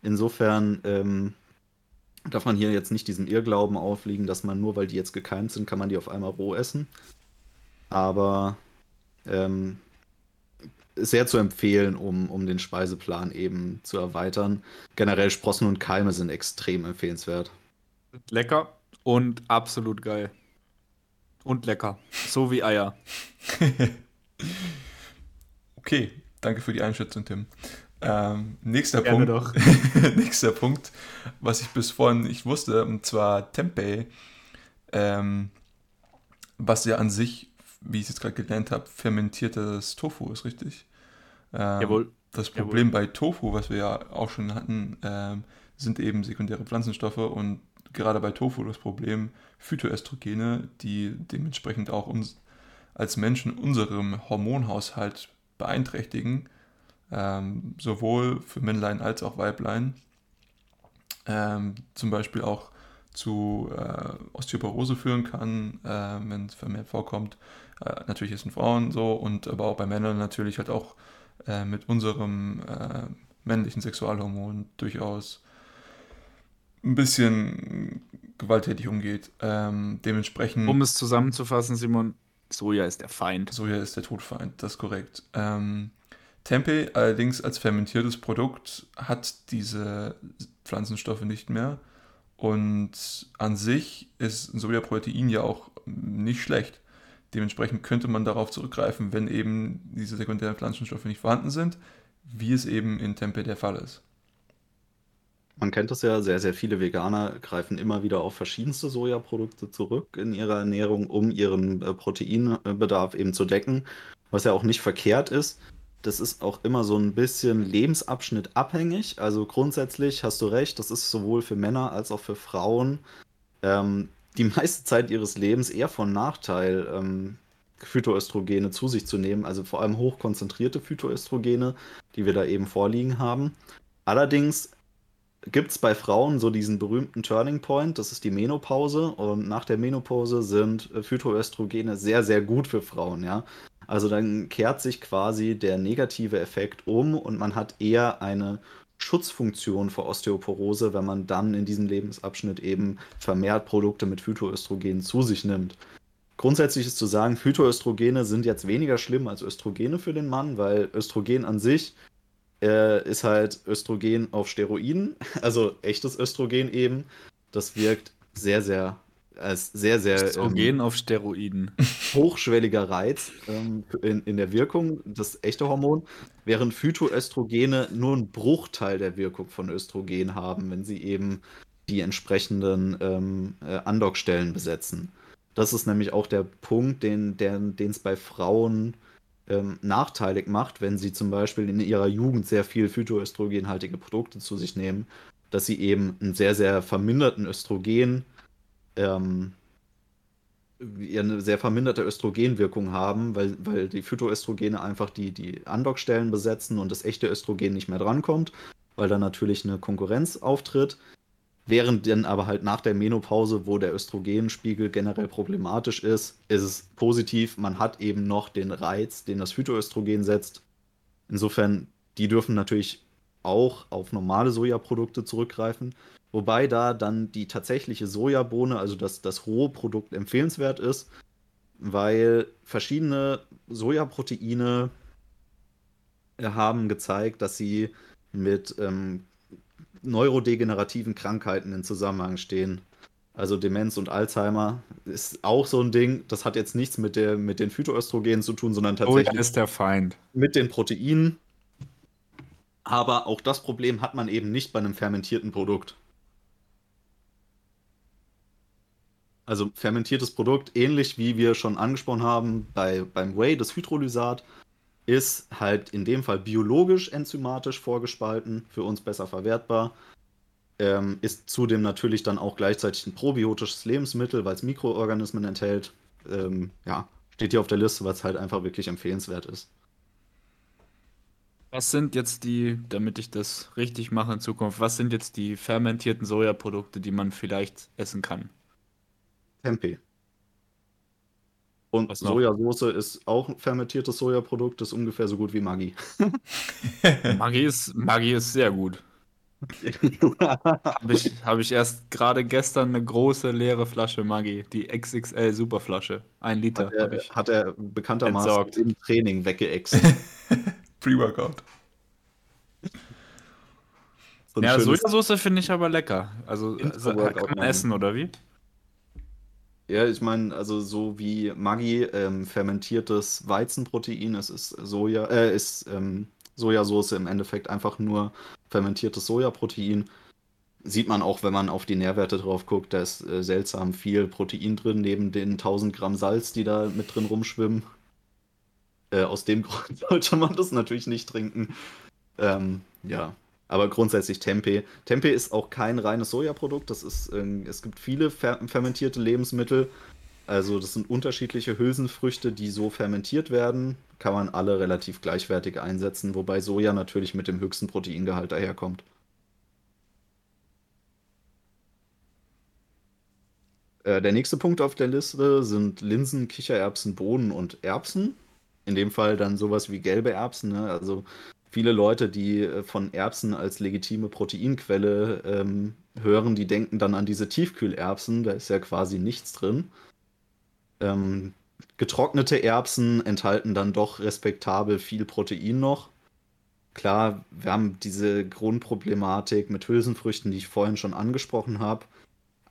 Insofern ähm, darf man hier jetzt nicht diesen Irrglauben aufliegen, dass man nur, weil die jetzt gekeimt sind, kann man die auf einmal roh essen. Aber ähm, sehr zu empfehlen, um, um den Speiseplan eben zu erweitern. Generell Sprossen und Keime sind extrem empfehlenswert. Lecker und absolut geil. Und lecker. So wie Eier. okay, danke für die Einschätzung, Tim. Ähm, nächster Gerne Punkt. Doch. nächster Punkt, was ich bis vorhin nicht wusste, und zwar Tempeh, ähm, was ja an sich wie ich es jetzt gerade gelernt habe, fermentiertes Tofu ist richtig. Ähm, Jawohl. Das Problem Jawohl. bei Tofu, was wir ja auch schon hatten, ähm, sind eben sekundäre Pflanzenstoffe und gerade bei Tofu das Problem Phytoestrogene, die dementsprechend auch uns als Menschen unserem Hormonhaushalt beeinträchtigen, ähm, sowohl für Männlein als auch Weiblein. Ähm, zum Beispiel auch zu äh, Osteoporose führen kann, äh, wenn es vermehrt vorkommt. Äh, natürlich ist in Frauen so und aber auch bei Männern natürlich halt auch äh, mit unserem äh, männlichen Sexualhormon durchaus ein bisschen gewalttätig umgeht. Ähm, dementsprechend. Um es zusammenzufassen, Simon, Soja ist der Feind. Soja ist der Todfeind, das ist korrekt. Ähm, Tempeh allerdings als fermentiertes Produkt hat diese Pflanzenstoffe nicht mehr. Und an sich ist Sojaprotein ja auch nicht schlecht. Dementsprechend könnte man darauf zurückgreifen, wenn eben diese sekundären Pflanzenstoffe nicht vorhanden sind, wie es eben in Tempeh der Fall ist. Man kennt das ja, sehr, sehr viele Veganer greifen immer wieder auf verschiedenste Sojaprodukte zurück in ihrer Ernährung, um ihren äh, Proteinbedarf eben zu decken, was ja auch nicht verkehrt ist. Das ist auch immer so ein bisschen lebensabschnittabhängig. Also grundsätzlich hast du recht, das ist sowohl für Männer als auch für Frauen ähm, die meiste Zeit ihres Lebens eher von Nachteil, ähm, Phytoöstrogene zu sich zu nehmen, also vor allem hochkonzentrierte Phytoöstrogene, die wir da eben vorliegen haben. Allerdings gibt es bei Frauen so diesen berühmten Turning Point, das ist die Menopause. Und nach der Menopause sind äh, Phytoöstrogene sehr, sehr gut für Frauen, ja. Also dann kehrt sich quasi der negative Effekt um und man hat eher eine Schutzfunktion vor Osteoporose, wenn man dann in diesem Lebensabschnitt eben vermehrt Produkte mit Phytoöstrogenen zu sich nimmt. Grundsätzlich ist zu sagen, Phytoöstrogene sind jetzt weniger schlimm als Östrogene für den Mann, weil Östrogen an sich äh, ist halt Östrogen auf Steroiden, also echtes Östrogen eben. Das wirkt sehr, sehr als sehr, sehr. Östrogen ähm, auf Steroiden. Hochschwelliger Reiz ähm, in, in der Wirkung, das echte Hormon, während Phytoöstrogene nur einen Bruchteil der Wirkung von Östrogen haben, wenn sie eben die entsprechenden ähm, äh, Andockstellen besetzen. Das ist nämlich auch der Punkt, den es bei Frauen ähm, nachteilig macht, wenn sie zum Beispiel in ihrer Jugend sehr viel phytoöstrogenhaltige Produkte zu sich nehmen, dass sie eben einen sehr, sehr verminderten Östrogen, ähm, eine sehr verminderte Östrogenwirkung haben, weil, weil die Phytoöstrogene einfach die, die Andockstellen besetzen und das echte Östrogen nicht mehr drankommt, weil da natürlich eine Konkurrenz auftritt. Während dann aber halt nach der Menopause, wo der Östrogenspiegel generell problematisch ist, ist es positiv. Man hat eben noch den Reiz, den das Phytoöstrogen setzt. Insofern, die dürfen natürlich auch auf normale Sojaprodukte zurückgreifen. Wobei da dann die tatsächliche Sojabohne, also das, das rohe Produkt, empfehlenswert ist, weil verschiedene Sojaproteine haben gezeigt, dass sie mit ähm, neurodegenerativen Krankheiten in Zusammenhang stehen. Also Demenz und Alzheimer ist auch so ein Ding. Das hat jetzt nichts mit, der, mit den Phytoöstrogenen zu tun, sondern tatsächlich oh, ist der Feind. mit den Proteinen. Aber auch das Problem hat man eben nicht bei einem fermentierten Produkt. Also fermentiertes Produkt, ähnlich wie wir schon angesprochen haben bei, beim Whey, das Hydrolysat, ist halt in dem Fall biologisch enzymatisch vorgespalten, für uns besser verwertbar. Ähm, ist zudem natürlich dann auch gleichzeitig ein probiotisches Lebensmittel, weil es Mikroorganismen enthält. Ähm, ja, steht hier auf der Liste, weil es halt einfach wirklich empfehlenswert ist. Was sind jetzt die, damit ich das richtig mache in Zukunft, was sind jetzt die fermentierten Sojaprodukte, die man vielleicht essen kann? Tempeh. Und Sojasauce ist auch ein fermentiertes Sojaprodukt, ist ungefähr so gut wie Maggi. Maggi ist, Maggi ist sehr gut. Habe ich, hab ich erst gerade gestern eine große leere Flasche Maggi, die XXL Superflasche. Ein Liter. Hat er, hat er bekanntermaßen entsorgt. im Training weggeext. Pre-Workout. So ja, Sojasauce finde ich aber lecker. Also, also kann man essen, oder wie? Ja, ich meine, also so wie Maggi ähm, fermentiertes Weizenprotein, es ist Soja, äh, ist ähm, Sojasauce im Endeffekt einfach nur fermentiertes Sojaprotein. Sieht man auch, wenn man auf die Nährwerte drauf guckt, da ist äh, seltsam viel Protein drin, neben den 1000 Gramm Salz, die da mit drin rumschwimmen. Äh, aus dem Grund sollte man das natürlich nicht trinken. Ähm, ja, aber grundsätzlich Tempeh. Tempeh ist auch kein reines Sojaprodukt. Das ist, äh, es gibt viele fer fermentierte Lebensmittel. Also das sind unterschiedliche Hülsenfrüchte, die so fermentiert werden. Kann man alle relativ gleichwertig einsetzen, wobei Soja natürlich mit dem höchsten Proteingehalt daherkommt. Äh, der nächste Punkt auf der Liste sind Linsen, Kichererbsen, Bohnen und Erbsen. In dem Fall dann sowas wie gelbe Erbsen. Ne? Also viele Leute, die äh, von Erbsen als legitime Proteinquelle ähm, hören, die denken dann an diese Tiefkühlerbsen, da ist ja quasi nichts drin. Ähm, getrocknete Erbsen enthalten dann doch respektabel viel Protein noch. Klar, wir haben diese Grundproblematik mit Hülsenfrüchten, die ich vorhin schon angesprochen habe.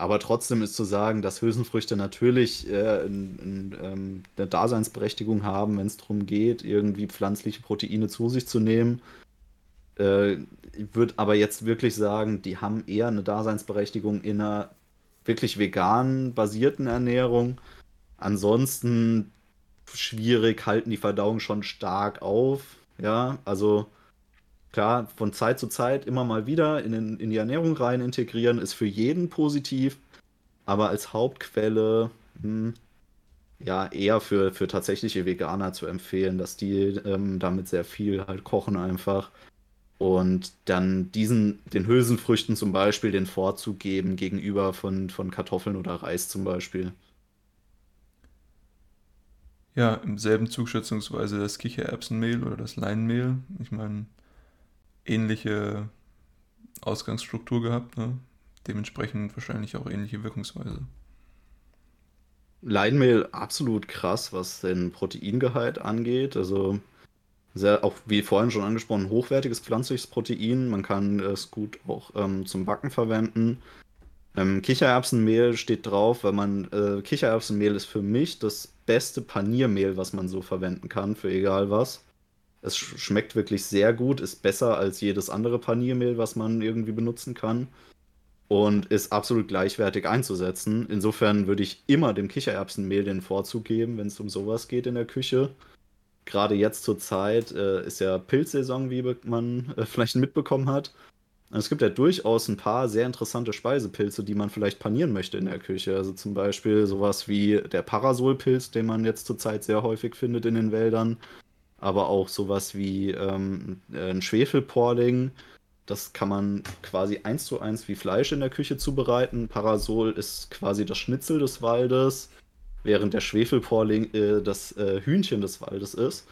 Aber trotzdem ist zu sagen, dass Hülsenfrüchte natürlich äh, in, in, ähm, eine Daseinsberechtigung haben, wenn es darum geht, irgendwie pflanzliche Proteine zu sich zu nehmen. Äh, ich würde aber jetzt wirklich sagen, die haben eher eine Daseinsberechtigung in einer wirklich vegan basierten Ernährung. Ansonsten schwierig, halten die Verdauung schon stark auf. Ja, also Klar, von Zeit zu Zeit immer mal wieder in, in die Ernährung rein integrieren, ist für jeden positiv, aber als Hauptquelle hm, ja eher für, für tatsächliche Veganer zu empfehlen, dass die ähm, damit sehr viel halt kochen einfach und dann diesen, den Hülsenfrüchten zum Beispiel den Vorzug geben gegenüber von, von Kartoffeln oder Reis zum Beispiel. Ja, im selben Zug schätzungsweise das Kichererbsenmehl oder das Leinmehl. Ich meine, ähnliche Ausgangsstruktur gehabt, ne? dementsprechend wahrscheinlich auch ähnliche Wirkungsweise. Leinmehl absolut krass, was den Proteingehalt angeht. Also sehr, auch wie vorhin schon angesprochen, hochwertiges pflanzliches Protein. Man kann es gut auch ähm, zum Backen verwenden. Ähm, Kichererbsenmehl steht drauf, weil man äh, Kichererbsenmehl ist für mich das beste Paniermehl, was man so verwenden kann, für egal was. Es schmeckt wirklich sehr gut, ist besser als jedes andere Paniermehl, was man irgendwie benutzen kann. und ist absolut gleichwertig einzusetzen. Insofern würde ich immer dem Kichererbsenmehl den Vorzug geben, wenn es um sowas geht in der Küche. Gerade jetzt zur Zeit äh, ist ja Pilzsaison, wie man äh, vielleicht mitbekommen hat. Es gibt ja durchaus ein paar sehr interessante Speisepilze, die man vielleicht panieren möchte in der Küche. Also zum Beispiel sowas wie der Parasolpilz, den man jetzt zurzeit sehr häufig findet in den Wäldern. Aber auch sowas wie ähm, ein Schwefelporling. Das kann man quasi eins zu eins wie Fleisch in der Küche zubereiten. Parasol ist quasi das Schnitzel des Waldes, während der Schwefelporling äh, das äh, Hühnchen des Waldes ist.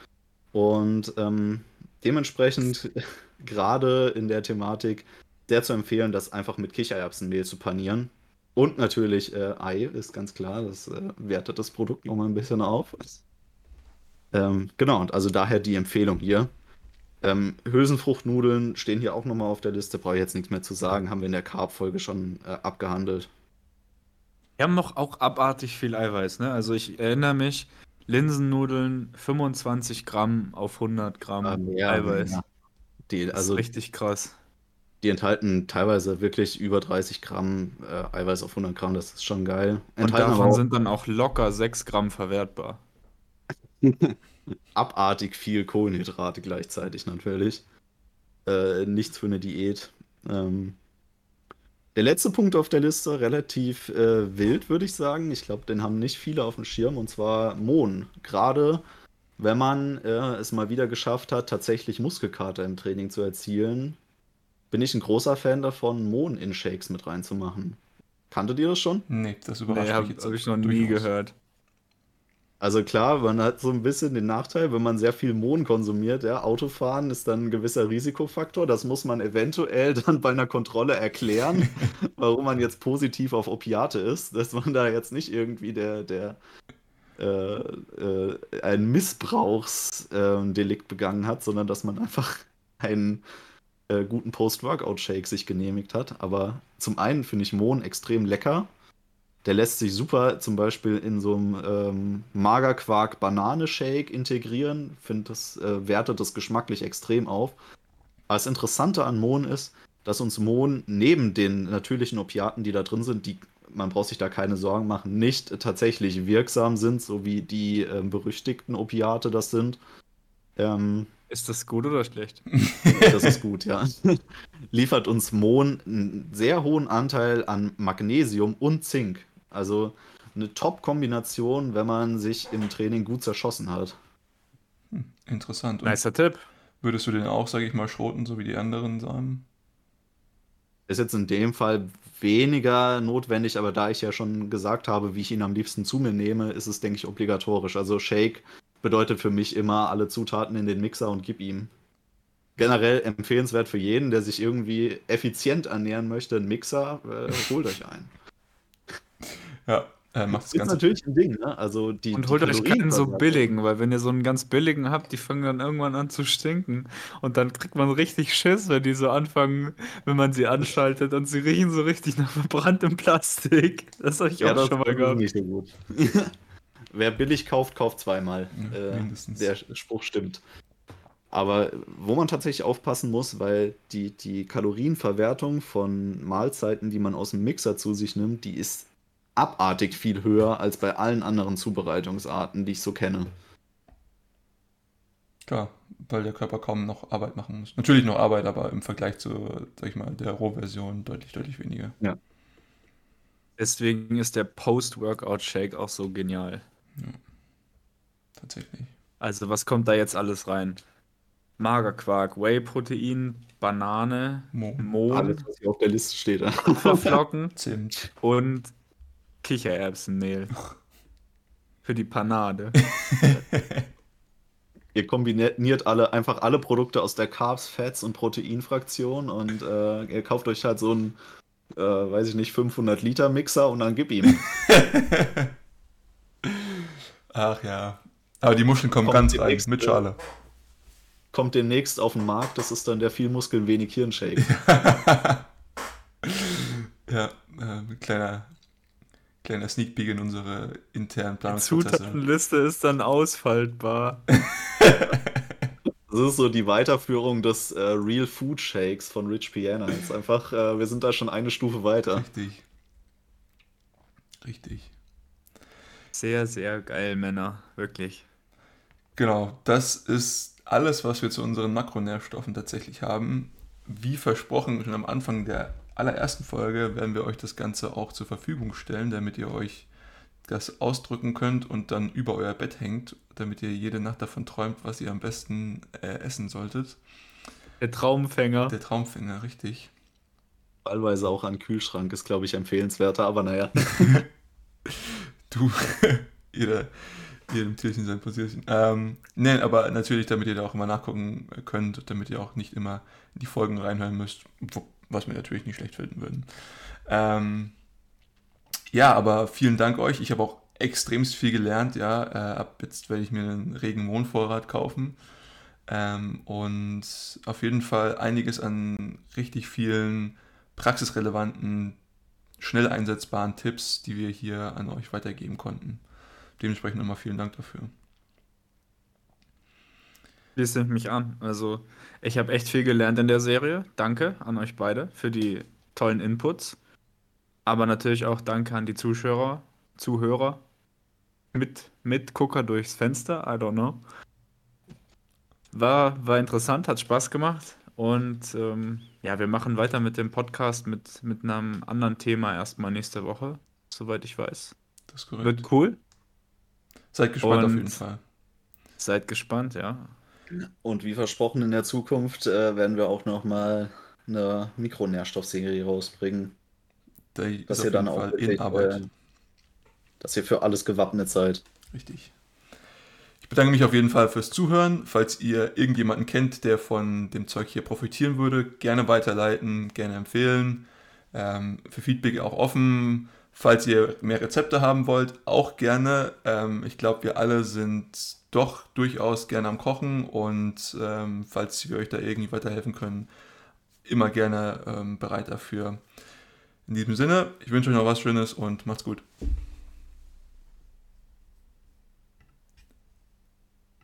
Und ähm, dementsprechend gerade in der Thematik sehr zu empfehlen, das einfach mit Kichererbsenmehl zu panieren. Und natürlich äh, Ei, ist ganz klar, das äh, wertet das Produkt nochmal ein bisschen auf. Ähm, genau, und also daher die Empfehlung hier. Ähm, Hülsenfruchtnudeln stehen hier auch nochmal auf der Liste, brauche ich jetzt nichts mehr zu sagen, haben wir in der Carb-Folge schon äh, abgehandelt. Wir haben noch auch abartig viel Eiweiß, ne? Also ich erinnere mich, Linsennudeln 25 Gramm auf 100 Gramm Ah, mehr, Eiweiß. mehr. Die, Das also ist richtig krass. die enthalten teilweise wirklich über 30 Gramm äh, Eiweiß auf 100 Gramm, das ist schon geil. Und Enthalten aber davon auch sind dann auch locker 6 Gramm verwertbar. abartig viel Kohlenhydrate gleichzeitig natürlich. Äh, nichts für eine Diät. Ähm, der letzte Punkt auf der Liste, relativ äh, wild, würde ich sagen. Ich glaube, den haben nicht viele auf dem Schirm, und zwar Mohn. Gerade wenn man äh, es mal wieder geschafft hat, tatsächlich Muskelkater im Training zu erzielen, bin ich ein großer Fan davon, Mohn in Shakes mit reinzumachen. Kanntet ihr das schon? Nee, das überrascht Nee, mich habe jetzt hab ich noch nie durchaus. gehört. Also klar, man hat so ein bisschen den Nachteil, wenn man sehr viel Mohn konsumiert, ja, Autofahren ist dann ein gewisser Risikofaktor. Das muss man eventuell dann bei einer Kontrolle erklären, warum man jetzt positiv auf Opiate ist, dass man da jetzt nicht irgendwie der, der äh, äh, ein Missbrauchsdelikt begangen hat, sondern dass man einfach einen äh, guten Post-Workout-Shake sich genehmigt hat. Aber zum einen finde ich Mohn extrem lecker. Der lässt sich super zum Beispiel in so einem ähm, Magerquark-Banane-Shake integrieren. Finde, das äh, wertet das geschmacklich extrem auf. Aber das Interessante an Mohn ist, dass uns Mohn neben den natürlichen Opiaten, die da drin sind, die man braucht sich da keine Sorgen machen, nicht tatsächlich wirksam sind, so wie die ähm, berüchtigten Opiate das sind. Ähm, Ist das gut oder schlecht? das ist gut, ja. Liefert uns Mohn einen sehr hohen Anteil an Magnesium und Zink. Also eine Top-Kombination, wenn man sich im Training gut zerschossen hat. Hm, interessant. Und Nicer Tipp. würdest du den auch, sage ich mal, schroten, so wie die anderen Samen? Ist jetzt in dem Fall weniger notwendig, aber da ich ja schon gesagt habe, wie ich ihn am liebsten zu mir nehme, ist es, denke ich, obligatorisch. Also Shake bedeutet für mich immer alle Zutaten in den Mixer und gib ihm. Generell empfehlenswert für jeden, der sich irgendwie effizient ernähren möchte, einen Mixer, äh, holt euch einen. Ja, äh, macht das Ist Ganze. natürlich ein Ding, ne? Also die, Und die holt euch keinen so billigen, weil wenn ihr so einen ganz billigen habt, die fangen dann irgendwann an zu stinken. Und dann kriegt man richtig Schiss, wenn die so anfangen, wenn man sie anschaltet und sie riechen so richtig nach verbranntem Plastik. Das habe ich Ja, auch das schon mal ist gehabt. nicht so gut. Wer billig kauft, kauft zweimal. Ja, äh, mindestens. der Spruch stimmt. Aber wo man tatsächlich aufpassen muss, weil die, die Kalorienverwertung von Mahlzeiten, die man aus dem Mixer zu sich nimmt, die ist abartig viel höher als bei allen anderen Zubereitungsarten, die ich so kenne. Klar, weil der Körper kaum noch Arbeit machen muss. Natürlich noch Arbeit, aber im Vergleich zu, sag ich mal, der Rohversion deutlich, deutlich weniger. Deswegen ist der Post-Workout-Shake auch so genial. Tatsächlich. Also, was kommt da jetzt alles rein? Magerquark, Whey-Protein, Banane, Mo. Mohn, Alles, was hier auf der Liste steht. Haferflocken Zimt. und Kichererbsenmehl. Für die Panade. Ihr kombiniert alle einfach alle Produkte aus der Carbs, Fats und Proteinfraktion und äh, ihr kauft euch halt so einen, äh, weiß ich nicht, 500 Liter Mixer und dann gib ihm. Ach ja. Aber die Muscheln kommen Kommt ganz nächste- mit Schale. Kommt demnächst auf den Markt, das ist dann der viel Muskeln, wenig Hirnshake. Ja, äh, kleiner, kleiner Sneak Peek in unsere internen Die Planungsprozesse. Zutatenliste ist dann ausfaltbar. Das ist so die Weiterführung des äh, Real Food Shakes von Rich Piana. Jetzt einfach, äh, wir sind da schon eine Stufe weiter. Richtig. Richtig. Sehr, sehr geil, Männer. Wirklich. Genau, das ist alles, was wir zu unseren Makronährstoffen tatsächlich haben. Wie versprochen, schon am Anfang der allerersten Folge werden wir euch das Ganze auch zur Verfügung stellen, damit ihr euch das ausdrücken könnt und dann über euer Bett hängt, damit ihr jede Nacht davon träumt, was ihr am besten äh, essen solltet. Der Traumfänger. Der Traumfänger, richtig. Teilweise auch an Kühlschrank ist, glaube ich, empfehlenswerter, aber naja. du, jeder, jedem Tierchen sein Posierchen. Ähm, nein, aber natürlich, damit ihr da auch immer nachgucken könnt, damit ihr auch nicht immer in die Folgen reinhören müsst, was wir natürlich nicht schlecht finden würden. Ähm, ja, aber vielen Dank euch. Ich habe auch extremst viel gelernt. Ja, äh, ab jetzt werde ich mir einen regen Mondvorrat kaufen. Ähm, und auf jeden Fall einiges an richtig vielen praxisrelevanten, schnell einsetzbaren Tipps, die wir hier an euch weitergeben konnten. Dementsprechend nochmal vielen Dank dafür. Schließe mich an. Also, ich habe echt viel gelernt in der Serie. Danke an euch beide für die tollen Inputs. Aber natürlich auch danke an die Zuschauer, Zuhörer, mit, mit Gucker durchs Fenster, I don't know. War, war interessant, hat Spaß gemacht. Und ähm, ja, wir machen weiter mit dem Podcast mit, mit einem anderen Thema erstmal nächste Woche, soweit ich weiß. Das ist korrekt. Wird cool. Seid gespannt Und auf jeden Fall. Seid gespannt, ja. Und wie versprochen in der Zukunft äh, werden wir auch nochmal eine Mikronährstoffserie rausbringen. Da dass ihr dann auch wirklich, in Arbeit. Äh, dass ihr für alles gewappnet seid. Richtig. Ich bedanke mich auf jeden Fall fürs Zuhören. Falls ihr irgendjemanden kennt, der von dem Zeug hier profitieren würde, gerne weiterleiten, gerne empfehlen. Ähm, für Feedback auch offen. Falls ihr mehr Rezepte haben wollt, auch gerne. Ähm, ich glaube, wir alle sind doch durchaus gerne am Kochen und ähm, falls wir euch da irgendwie weiterhelfen können, immer gerne ähm, bereit dafür. In diesem Sinne, ich wünsche euch noch was Schönes und macht's gut.